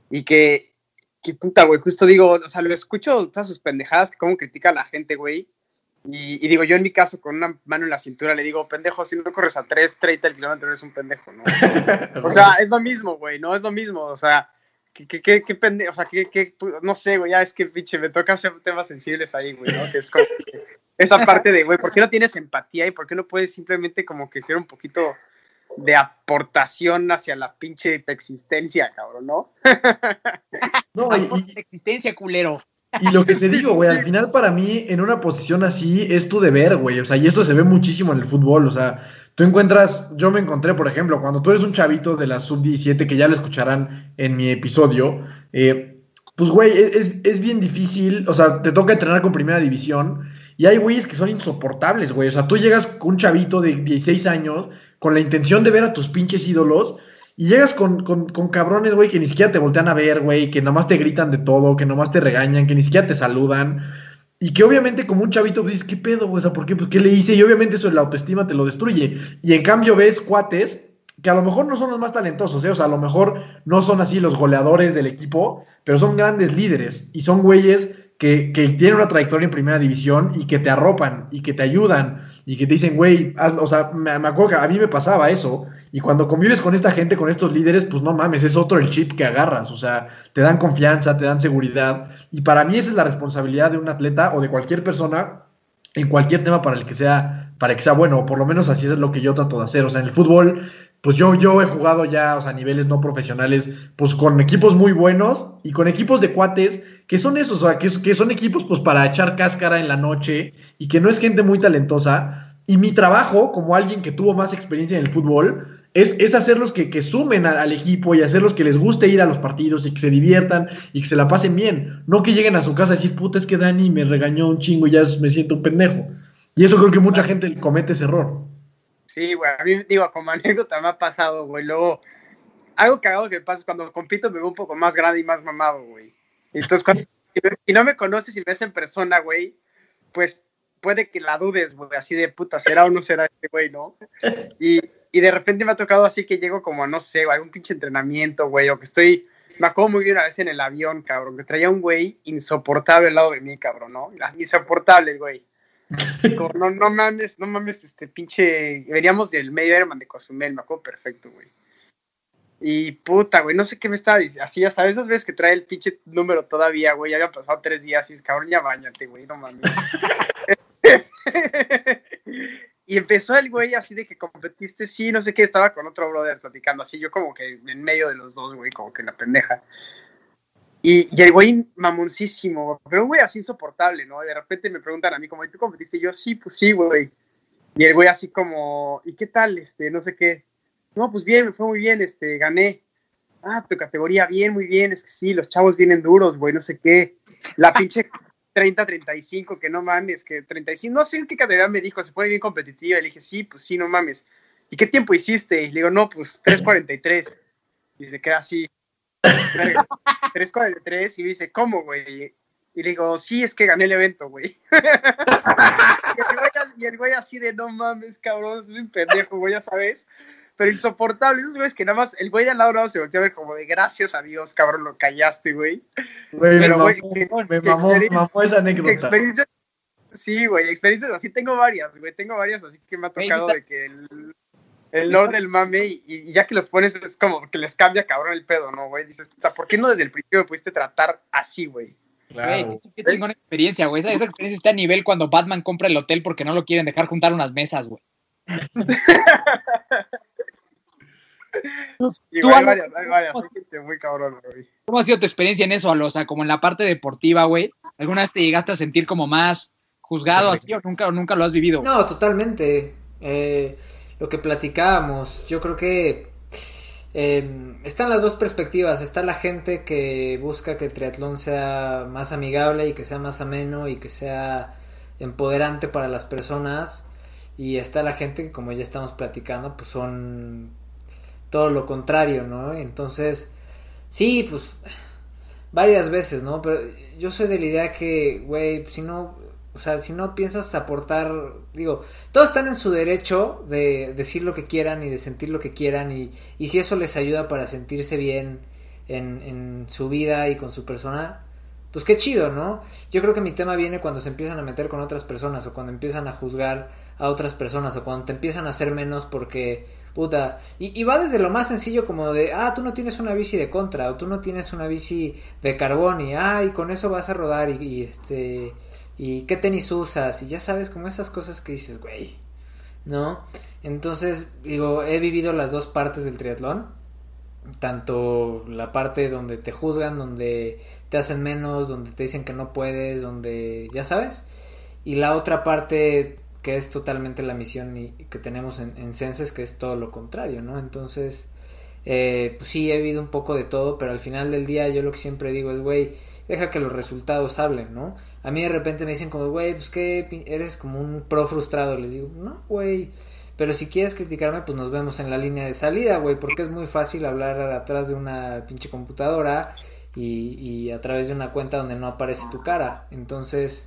y que, que puta, güey, justo digo, o sea, lo escucho todas sus pendejadas, que cómo critica a la gente, güey. Y, digo, yo en mi caso, con una mano en la cintura, le digo, pendejo, si no corres a 3.30 el kilómetro, eres un pendejo, ¿no? O sea, es lo mismo, güey, no es lo mismo, o sea, qué, qué, qué, qué pendejo, o sea, qué, qué, no sé, güey, ya es que, pinche, me toca hacer temas sensibles ahí, güey, ¿no? Que es esa parte de, güey, ¿por qué no tienes empatía y por qué no puedes simplemente como que ser un poquito de aportación hacia la pinche existencia, cabrón, ¿no? [LAUGHS] No, y- existencia, culero. Y lo que te digo, güey, al final para mí, en una posición así, es tu deber, güey. O sea, y esto se ve muchísimo en el fútbol. O sea, tú encuentras, yo me encontré, por ejemplo, cuando tú eres un chavito de la sub-17, que ya lo escucharán en mi episodio, eh, pues, güey, es, es bien difícil. O sea, te toca entrenar con primera división. Y hay güeyes que son insoportables, güey. O sea, tú llegas con un chavito de 16 años con la intención de ver a tus pinches ídolos. Y llegas con, con, con cabrones, güey, que ni siquiera te voltean a ver, güey, que nomás te gritan de todo, que nomás te regañan, que ni siquiera te saludan. Y que obviamente como un chavito pues, dices, ¿qué pedo, güey? O sea, ¿por qué? Pues, ¿qué le hice? Y obviamente eso la autoestima te lo destruye. Y en cambio ves cuates que a lo mejor no son los más talentosos, ¿eh? O sea, a lo mejor no son así los goleadores del equipo, pero son grandes líderes. Y son güeyes que, que tienen una trayectoria en primera división y que te arropan y que te ayudan y que te dicen, güey, o sea, me, me acuerdo que a mí me pasaba eso. Y cuando convives con esta gente, con estos líderes, pues no mames, es otro el chip que agarras. O sea, te dan confianza, te dan seguridad. Y para mí esa es la responsabilidad de un atleta o de cualquier persona en cualquier tema para el que sea, para que sea bueno, o por lo menos así es lo que yo trato de hacer. O sea, en el fútbol, pues yo, yo he jugado ya, o sea, a niveles no profesionales, pues con equipos muy buenos y con equipos de cuates que son esos, o sea, que, son equipos pues para echar cáscara en la noche y que no es gente muy talentosa. Y mi trabajo, como alguien que tuvo más experiencia en el fútbol, es, es hacerlos que, que sumen al equipo y hacerlos que les guste ir a los partidos y que se diviertan y que se la pasen bien. No que lleguen a su casa a decir, puta, es que Dani me regañó un chingo y ya me siento un pendejo. Y eso creo que mucha gente comete ese error. Sí, güey, a mí, digo, como [LAUGHS] anécdota me ha pasado, güey, luego, algo cagado que pasa es cuando compito me veo un poco más grande y más mamado, güey. Entonces, cuando si no me conoces y me ves en persona, güey, pues puede que la dudes, güey, así de puta, ¿será o no será este güey, no? Y, de repente me ha tocado así que llego como, no sé, algún pinche entrenamiento, güey, o que estoy, me acuerdo muy bien una vez en el avión, cabrón, que traía un güey insoportable al lado de mí, cabrón, ¿no? Insoportable, güey. No, no mames, no mames, este pinche, veníamos del medio Herman de Cozumel, me acuerdo perfecto, güey. Y puta, güey, no sé qué me estaba diciendo. Así, ya sabes, esas veces que trae el pinche número todavía, güey. Ya habían pasado tres días y es cabrón, ya bañate, güey, no mames. [LAUGHS] y empezó el güey así de que competiste, sí, no sé qué, estaba con otro brother platicando, así yo como que en medio de los dos, güey, como que la pendeja. Y, y el güey mamoncísimo, pero un güey así insoportable, ¿no? De repente me preguntan a mí, como, ¿y tú competiste? Y yo, sí, pues sí, güey. Y el güey así como, ¿y qué tal? Este, no sé qué. No, pues bien, me fue muy bien, este, gané. Ah, tu categoría, bien, muy bien, es que sí, los chavos vienen duros, güey, no sé qué. La [LAUGHS] pinche 30-35, que no mames, que 35, no sé en qué categoría me dijo, se pone bien competitiva. Y le dije, sí, pues sí, no mames. ¿Y qué tiempo hiciste? Y le digo, no, pues 3.43. Y se queda así. 3.43 y me dice, ¿cómo, güey? Y le digo, sí, es que gané el evento, güey. [LAUGHS] y el güey así de, no mames, cabrón, es un pendejo, güey, ya sabes pero insoportable. Esos güeyes que nada más, el güey de al lado no se volteó a ver como de gracias a Dios, cabrón, lo callaste, güey. Güey, Pero, me güey, mamó, que- me que mamó, experiencia- mamó esa anécdota. experiencias, sí, güey, experiencias así tengo varias, güey, tengo varias, así que me ha Güey, tocado de que el, el Lord del mame y, y ya que los pones es como que les cambia cabrón el pedo, ¿no, güey? Dices, puta, ¿por qué no desde el principio me pudiste tratar así, güey? Güey, qué, qué chingona experiencia, güey. Esa, esa experiencia está a nivel cuando Batman compra el hotel porque no lo quieren dejar juntar unas mesas, güey. [LAUGHS] Y [LAUGHS] Tú, hay varias, hay varias, hay gente muy cabrón, güey. ¿Cómo ha sido tu experiencia en eso, Alo? O sea, como en la parte deportiva, güey. ¿Alguna vez te llegaste a sentir como más juzgado así o nunca, o nunca lo has vivido? No, totalmente. Eh, lo que platicábamos, yo creo que eh, están las dos perspectivas. Está la gente que busca que el triatlón sea más amigable y que sea más ameno y que sea empoderante para las personas. Y está la gente que, como ya estamos platicando, pues son todo lo contrario, ¿no? Entonces, sí, pues varias veces, ¿no? Pero yo soy de la idea que, güey, si no, o sea, si no piensas aportar, digo, todos están en su derecho de decir lo que quieran y de sentir lo que quieran y, y si eso les ayuda para sentirse bien en, en su vida y con su persona, pues qué chido, ¿no? Yo creo que mi tema viene cuando se empiezan a meter con otras personas o cuando empiezan a juzgar a otras personas o cuando te empiezan a hacer menos porque, puta, y, va desde lo más sencillo como de, ah, tú no tienes una bici de contra o tú no tienes una bici de carbón y, ah, y con eso vas a rodar y, y este, y qué tenis usas y ya sabes como esas cosas que dices, güey, ¿no? Entonces, digo, he vivido las dos partes del triatlón tanto la parte donde te juzgan, donde te hacen menos, donde te dicen que no puedes, donde ya sabes, y la otra parte que es totalmente la misión y que tenemos en, en que es todo lo contrario, ¿no? Entonces, eh, pues sí, he vivido un poco de todo, pero al final del día yo lo que siempre digo es, güey, deja que los resultados hablen, ¿no? A mí de repente me dicen como, güey, pues que eres como un pro frustrado, les digo, no, güey, pero si quieres criticarme, pues nos vemos en la línea de salida, güey, porque es muy fácil hablar atrás de una pinche computadora y, y a través de una cuenta donde no aparece tu cara. Entonces,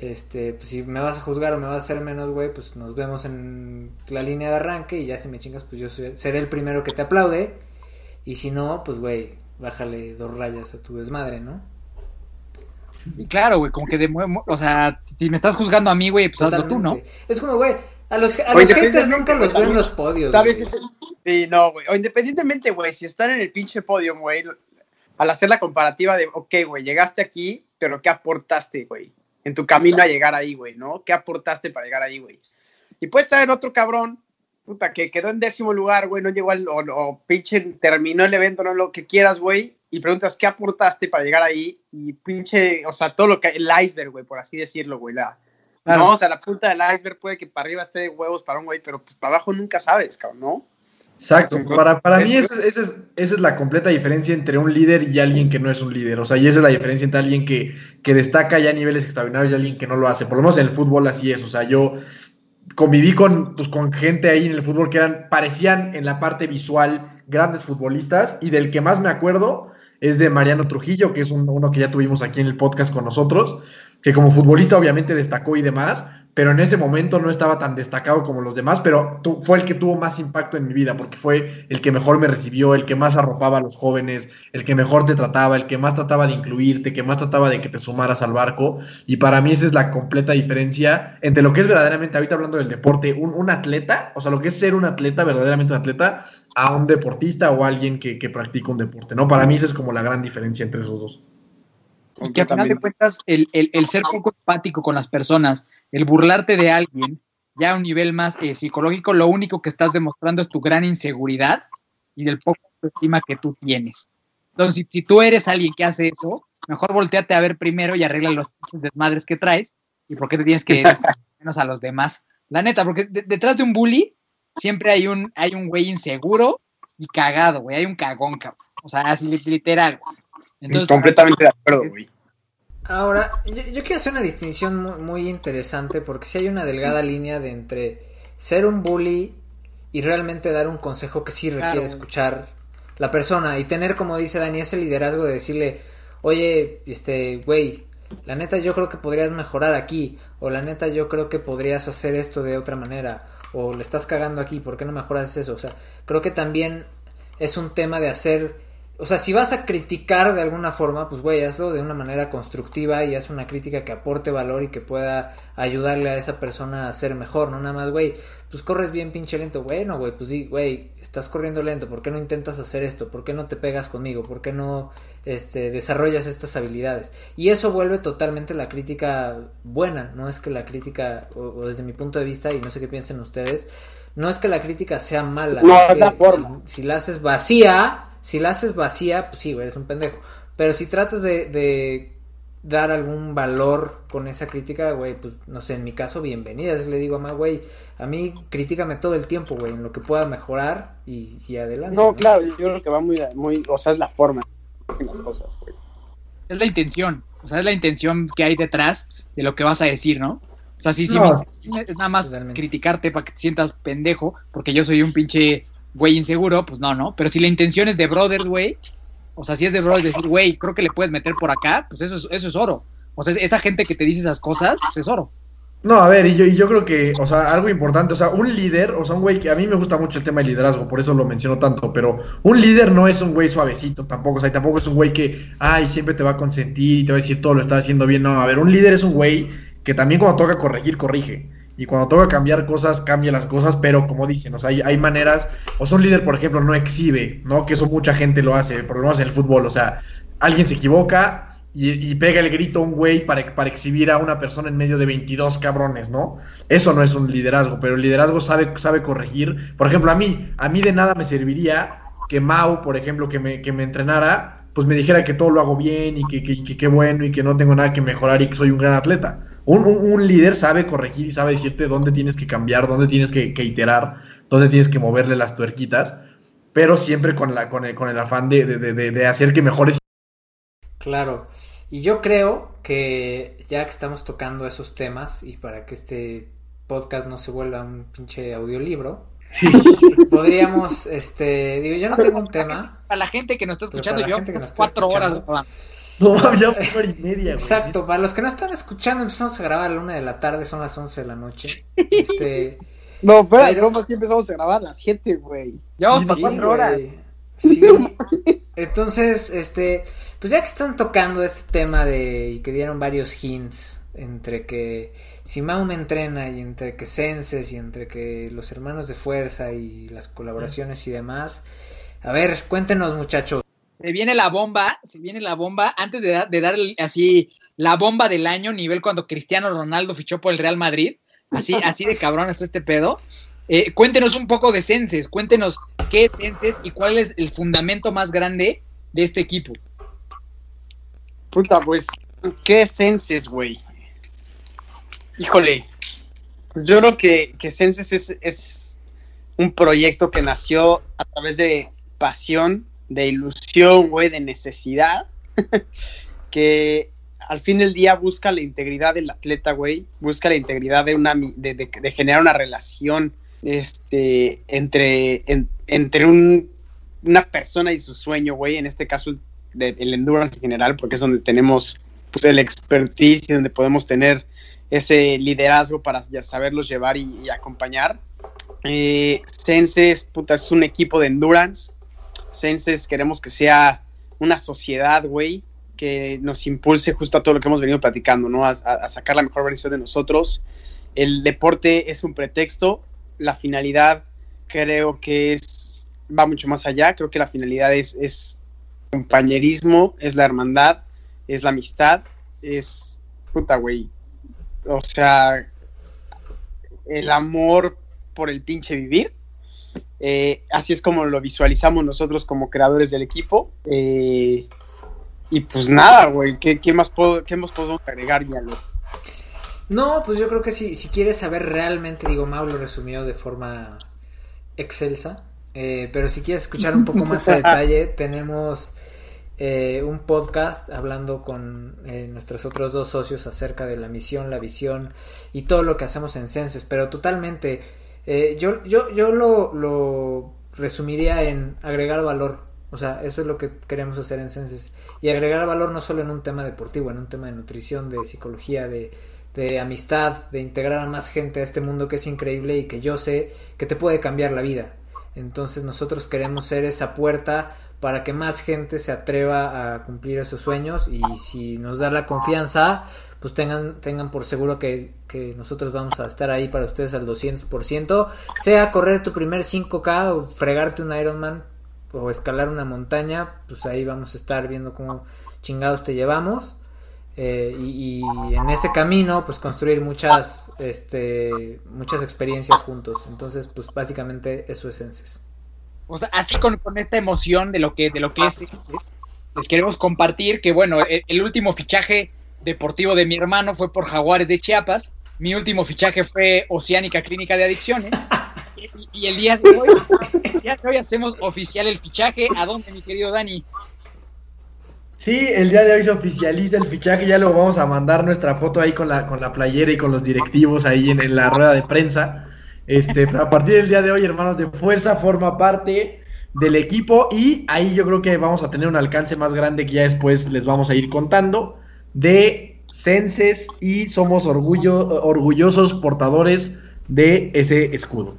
este, pues si me vas a juzgar o me vas a hacer menos, güey, pues nos vemos en la línea de arranque y ya si me chingas, pues yo soy- seré el primero que te aplaude. Y si no, pues, güey, bájale dos rayas a tu desmadre, ¿no? Y claro, güey, como que de o sea, si me estás juzgando a mí, güey, pues hazlo tú, ¿no? Totalmente. Es como, güey, a los, a los haters nunca los veo en los podios. Tal güey. vez es Sí, no, güey. O independientemente, güey, si están en el pinche podio, güey, al hacer la comparativa de, ok, güey, llegaste aquí, pero ¿qué aportaste, güey? En tu camino a llegar ahí, güey, ¿no? ¿Qué aportaste para llegar ahí, güey? Y puede estar en otro cabrón, puta, que quedó en décimo lugar, güey, no llegó al, o, o pinche terminó el evento, no lo que quieras, güey, y preguntas, ¿qué aportaste para llegar ahí? Y pinche, o sea, todo lo que, el iceberg, güey, por así decirlo, güey, la, Claro. no, o sea, la punta del iceberg puede que para arriba esté de huevos para un güey, pero pues para abajo nunca sabes, cabrón, ¿no? Exacto, para, para mí esa, esa es, esa es la completa diferencia entre un líder y alguien que no es un líder. O sea, y esa es la diferencia entre alguien que, que destaca ya a niveles extraordinarios y alguien que no lo hace. Por lo menos en el fútbol así es. O sea, yo conviví con, pues, con gente ahí en el fútbol que eran, parecían en la parte visual grandes futbolistas y del que más me acuerdo es de Mariano Trujillo, que es un- uno que ya tuvimos aquí en el podcast con nosotros, que como futbolista obviamente destacó y demás, pero en ese momento no estaba tan destacado como los demás, pero tu- fue el que tuvo más impacto en mi vida, porque fue el que mejor me recibió, el que más arropaba a los jóvenes, el que mejor te trataba, el que más trataba de incluirte, que más trataba de que te sumaras al barco, y para mí esa es la completa diferencia entre lo que es verdaderamente, ahorita hablando del deporte, un, un atleta, o sea, lo que es ser un atleta, verdaderamente un atleta, a un deportista o alguien que, que practica un deporte, ¿no? Para mí esa es como la gran diferencia entre esos dos. Y que a final de cuentas, el, el- el ser poco empático con las personas, el burlarte de alguien, ya a un nivel más eh, psicológico, lo único que estás demostrando es tu gran inseguridad y del poco estima que tú tienes. Entonces, si, si tú eres alguien que hace eso, mejor volteate a ver primero y arregla los desmadres que traes y por qué te tienes que [LAUGHS] menos a los demás. La neta, porque de- detrás de un bully siempre hay un, hay un güey inseguro y cagado, güey, hay un cagón, cabrón. O sea, así li- literal. güey. Entonces, Completamente de acuerdo, güey. Ahora, yo, yo quiero hacer una distinción muy, muy interesante porque si hay una delgada línea de entre ser un bully y realmente dar un consejo que sí requiere Claro. escuchar la persona y tener, como dice Dani, ese liderazgo de decirle, oye, este, güey, la neta yo creo que podrías mejorar aquí, o la neta yo creo que podrías hacer esto de otra manera, o le estás cagando aquí, ¿por qué no mejoras eso? O sea, creo que también es un tema de hacer o sea, si vas a criticar de alguna forma, pues güey, hazlo de una manera constructiva y haz una crítica que aporte valor y que pueda ayudarle a esa persona a ser mejor, no nada más, güey, pues corres bien pinche lento, bueno, güey, pues sí, güey, estás corriendo lento, ¿por qué no intentas hacer esto? ¿Por qué no te pegas conmigo? ¿Por qué no este desarrollas estas habilidades? Y eso vuelve totalmente la crítica buena, no es que la crítica o, o desde mi punto de vista y no sé qué piensen ustedes, no es que la crítica sea mala, No, es que. Si, si la haces vacía, si la haces vacía, pues sí, güey, eres un pendejo. Pero si tratas de, de dar algún valor con esa crítica, güey, pues no sé, en mi caso, bienvenidas. Le digo a más, güey, a mí críticame todo el tiempo, güey, en lo que pueda mejorar y, y adelante. No, claro, yo creo que va muy, muy, o sea, es la forma en las cosas, güey. es la intención, o sea, es la intención que hay detrás de lo que vas a decir, ¿no? O sea, sí, sí, No. es nada más Totalmente. criticarte para que te sientas pendejo, porque yo soy un pinche güey inseguro, pues no, ¿no? Pero si la intención es de brothers, güey, o sea, si es de brothers decir, güey, creo que le puedes meter por acá, pues eso es, eso es oro. O sea, esa gente que te dice esas cosas, pues es oro. No, a ver, y yo, y yo creo que, o sea, algo importante, o sea, un líder, o sea, un güey que a mí me gusta mucho el tema de liderazgo, por eso lo menciono tanto, pero un líder no es un güey suavecito tampoco, o sea, y tampoco es un güey que, ay, siempre te va a consentir y te va a decir todo lo estás haciendo bien, no, a ver, un líder es un güey que también cuando toca corregir, corrige, y cuando toca cambiar cosas, cambia las cosas, pero como dicen, o sea, hay, hay maneras, o sea, un líder, por ejemplo, no exhibe, ¿no? Que eso mucha gente lo hace, por lo menos en el fútbol, o sea, alguien se equivoca, y, pega el grito a un güey para, exhibir a una persona en medio de 22 cabrones, ¿no? Eso no es un liderazgo, pero el liderazgo sabe, sabe corregir. Por ejemplo, a mí, a mí de nada me serviría que Mau, por ejemplo, que me, que me entrenara, pues me dijera que todo lo hago bien y que que- que qué bueno y que no tengo nada que mejorar y que soy un gran atleta. Un, un- un líder sabe corregir y sabe decirte dónde tienes que cambiar, dónde tienes que, que iterar, dónde tienes que moverle las tuerquitas, pero siempre con, la, con, el, con el afán de, de- de- hacer que mejores Claro. Y yo creo que ya que estamos tocando esos temas y para que este podcast no se vuelva un pinche audiolibro, [LAUGHS] podríamos, este, digo, yo no tengo un tema. Para la gente que nos está escuchando, yo está cuatro horas. No, mames, [LAUGHS] ya una hora y media, güey. Exacto, para los que no están escuchando, empezamos a grabar a la una de la tarde, son las 11 de la noche. [LAUGHS] Este, No, fuera de Pero- broma, sí empezamos a grabar a las 7, güey. Sí, para Sí, cuatro güey. horas. Sí. [LAUGHS] Entonces, este, pues ya que están tocando este tema de y que dieron varios hints entre que si Mau me entrena y entre que Senses y entre que los hermanos de fuerza y las colaboraciones y demás. A ver, cuéntenos, muchachos. Se viene la bomba, se viene la bomba, antes de, de dar así la bomba del año, nivel cuando Cristiano Ronaldo fichó por el Real Madrid, así, [LAUGHS] así de cabrón está este pedo. Eh, cuéntenos un poco de Senses, cuéntenos qué es Senses y cuál es el fundamento más grande de este equipo. Puta, pues, ¿qué es Senses, güey? Híjole, pues yo creo que, que Senses es, es un proyecto que nació a través de pasión, de ilusión, güey, de necesidad, [LAUGHS] que al fin del día busca la integridad del atleta, güey, busca la integridad de, una, de, generar una relación este, entre, en- entre un una persona y su sueño, güey, en este caso de, el endurance en general, porque es donde tenemos pues, el expertise y donde podemos tener ese liderazgo para ya saberlos llevar y, acompañar. Eh, Senses, puta, es un equipo de endurance. Senses queremos que sea una sociedad, güey, que nos impulse justo a todo lo que hemos venido platicando, ¿no? A, a, sacar la mejor versión de nosotros. El deporte es un pretexto, la finalidad creo que es, va mucho más allá, creo que la finalidad es, es compañerismo, es la hermandad, es la amistad, es, puta, güey, o sea, el amor por el pinche vivir. Eh, así es como lo visualizamos nosotros como creadores del equipo. Eh, y pues nada, güey, ¿qué, qué, más puedo, ¿qué más agregar, Yalo? No, pues yo creo que si, si quieres saber realmente, digo, Mau lo resumió de forma excelsa, eh, pero si quieres escuchar un poco más a [LAUGHS] detalle, tenemos eh, un podcast hablando con eh, nuestros otros dos socios acerca de la misión, la visión y todo lo que hacemos en Senses, pero totalmente, eh, yo, yo, yo lo, lo resumiría en agregar valor. O sea, eso es lo que queremos hacer en Senses. Y agregar valor no solo en un tema deportivo, en un tema de nutrición, de psicología, de, de amistad, de integrar a más gente a este mundo que es increíble y que yo sé que te puede cambiar la vida. Entonces nosotros queremos ser esa puerta para que más gente se atreva a cumplir esos sueños y si nos da la confianza, pues tengan, tengan por seguro que, que nosotros vamos a estar ahí para ustedes al 200%, sea correr tu primer 5K o fregarte un Ironman o escalar una montaña, pues ahí vamos a estar viendo cómo chingados te llevamos. Eh, y, en ese camino pues construir muchas este muchas experiencias juntos. Entonces pues básicamente eso es Senses o sea así con, con, esta emoción de lo que de lo que es les queremos compartir que bueno el, el, último fichaje deportivo de mi hermano fue por Jaguares de Chiapas. Mi último fichaje fue Oceánica Clínica de Adicciones. [LAUGHS] Y, y, el día de hoy el día de hoy hacemos oficial el fichaje. A dónde mi querido Dani Sí, el día de hoy se oficializa el fichaje, ya lo vamos a mandar nuestra foto ahí con la, con la playera y con los directivos ahí en, en la rueda de prensa. Este, a partir del día de hoy, hermanos de fuerza, forma parte del equipo y ahí yo creo que vamos a tener un alcance más grande que ya después les vamos a ir contando de Senses y somos orgullo, orgullosos portadores de ese escudo.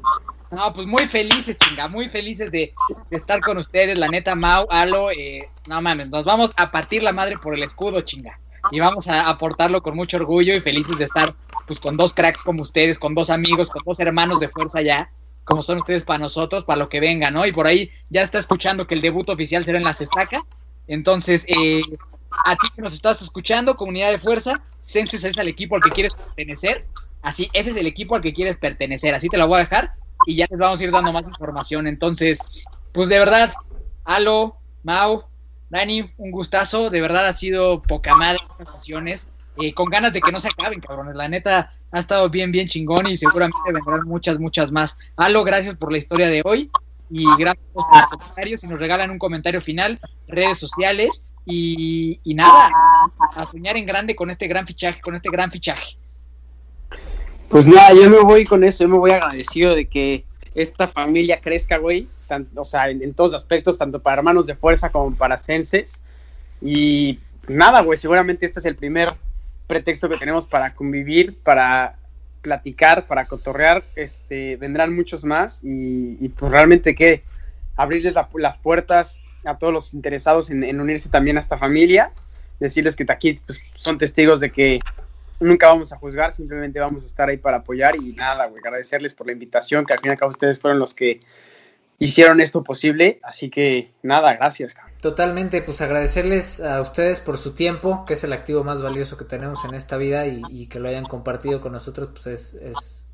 No, pues muy felices, chinga, muy felices de, estar con ustedes, la neta, Mau, Alo, eh, no mames, nos vamos a partir la madre por el escudo, chinga, y vamos a aportarlo con mucho orgullo y felices de estar, pues, con dos cracks como ustedes, con dos amigos, con dos hermanos de fuerza ya, como son ustedes para nosotros, para lo que venga, ¿no? Y por ahí ya está escuchando que el debut oficial será en las estacas, entonces, eh, a ti que nos estás escuchando, comunidad de fuerza, Senses es el equipo al que quieres pertenecer, así, ese es el equipo al que quieres pertenecer, así te lo voy a dejar, y ya les vamos a ir dando más información. Entonces, pues de verdad, Alo, Mau, Dani, un gustazo. De verdad ha sido poca madre estas sesiones. Eh, con ganas de que no se acaben, cabrones. La neta ha estado bien, bien chingón y seguramente vendrán muchas, muchas más. Alo, gracias por la historia de hoy y gracias por los comentarios. Si nos regalan un comentario final, redes sociales y, nada, a soñar en grande con este gran fichaje, con este gran fichaje. Pues nada, yo me voy con eso, yo me voy agradecido de que esta familia crezca, güey, o sea, en, todos aspectos, tanto para hermanos de fuerza como para senses. Y nada, güey, seguramente este es el primer pretexto que tenemos para convivir, para platicar, para cotorrear. Este, vendrán muchos más y, pues realmente que abrirles la, las puertas a todos los interesados en, en, unirse también a esta familia, decirles que aquí pues, son testigos de que nunca vamos a juzgar, simplemente vamos a estar ahí para apoyar y nada, güey, agradecerles por la invitación, que al fin y al cabo ustedes fueron los que hicieron esto posible, así que nada, gracias. Totalmente, pues agradecerles a ustedes por su tiempo, que es el activo más valioso que tenemos en esta vida y, y que lo hayan compartido con nosotros, pues es, es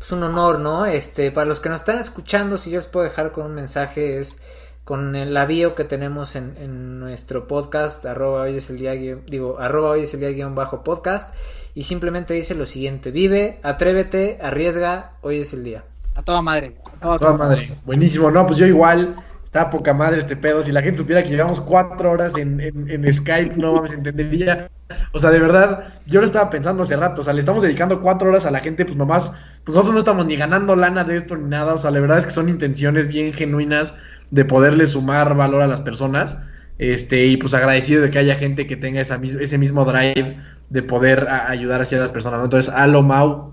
pues un honor, ¿no? Este, para los que nos están escuchando, si yo les puedo dejar con un mensaje es con el avío que tenemos en, en, nuestro podcast, arroba hoy es el día, digo, arroba hoy es el día guion bajo podcast, y simplemente dice lo siguiente, vive, atrévete, arriesga, hoy es el día. A toda madre. A toda, toda madre. Buenísimo, no, pues yo igual, está poca madre este pedo, si la gente supiera que llevamos cuatro horas en, en, en Skype, no mames, entendería. O sea, de verdad, yo lo estaba pensando hace rato, o sea, le estamos dedicando cuatro horas a la gente, pues nomás, pues nosotros no estamos ni ganando lana de esto ni nada, o sea, la verdad es que son intenciones bien genuinas de poderle sumar valor a las personas. Este, y pues agradecido de que haya gente que tenga esa, ese mismo drive de poder ayudar a las personas. ¿no? Entonces, Alo Mau,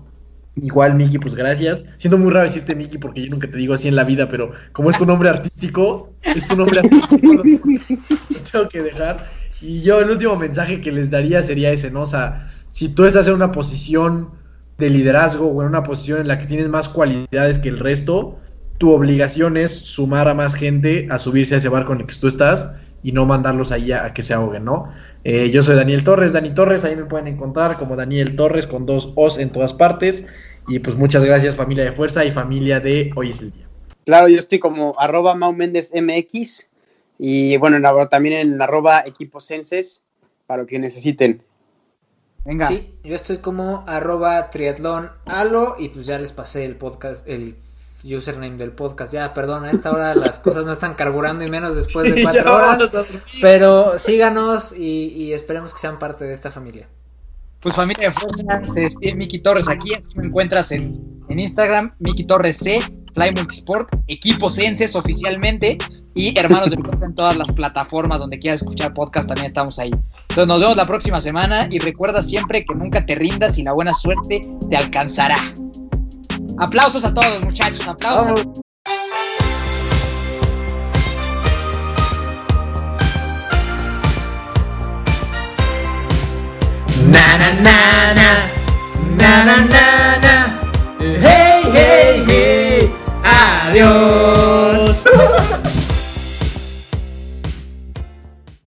igual Miki, pues gracias. Siento muy raro decirte Miki porque yo nunca te digo así en la vida, pero como es tu nombre artístico, es tu nombre artístico, lo [LAUGHS] tengo que dejar. Y yo el último mensaje que les daría sería ese, ¿no? O sea, si tú estás en una posición de liderazgo o en una posición en la que tienes más cualidades que el resto, tu obligación es sumar a más gente a subirse a ese barco en el que tú estás y no mandarlos ahí a, a que se ahoguen, ¿no? Eh, yo soy Daniel Torres, Dani Torres, ahí me pueden encontrar como Daniel Torres con dos O's en todas partes. Y pues muchas gracias familia de fuerza y familia de Hoy es el día. Claro, yo estoy como arroba Mau Méndez MX y bueno, también en arroba equipos senses para lo que necesiten. Venga. Sí, yo estoy como arroba triatlón alo y pues ya les pasé el podcast, el username del podcast. Ya, perdón, a esta hora las [LAUGHS] cosas no están carburando y menos después de [LAUGHS] Ya cuatro horas. Pero síganos y, y esperemos que sean parte de esta familia. Pues familia de fuerza, se despide Miki Torres aquí, así me encuentras en, en Instagram, Miki Torres C, Fly Multisport, Equipos Senses oficialmente y Hermanos de Fuerza en todas las plataformas donde quieras escuchar podcast, también estamos ahí. Entonces nos vemos la próxima semana y recuerda siempre que nunca te rindas y la buena suerte te alcanzará. Aplausos a todos, muchachos. Aplausos. Vamos. A... Na na na na na na na na. Hey hey hey. Adiós.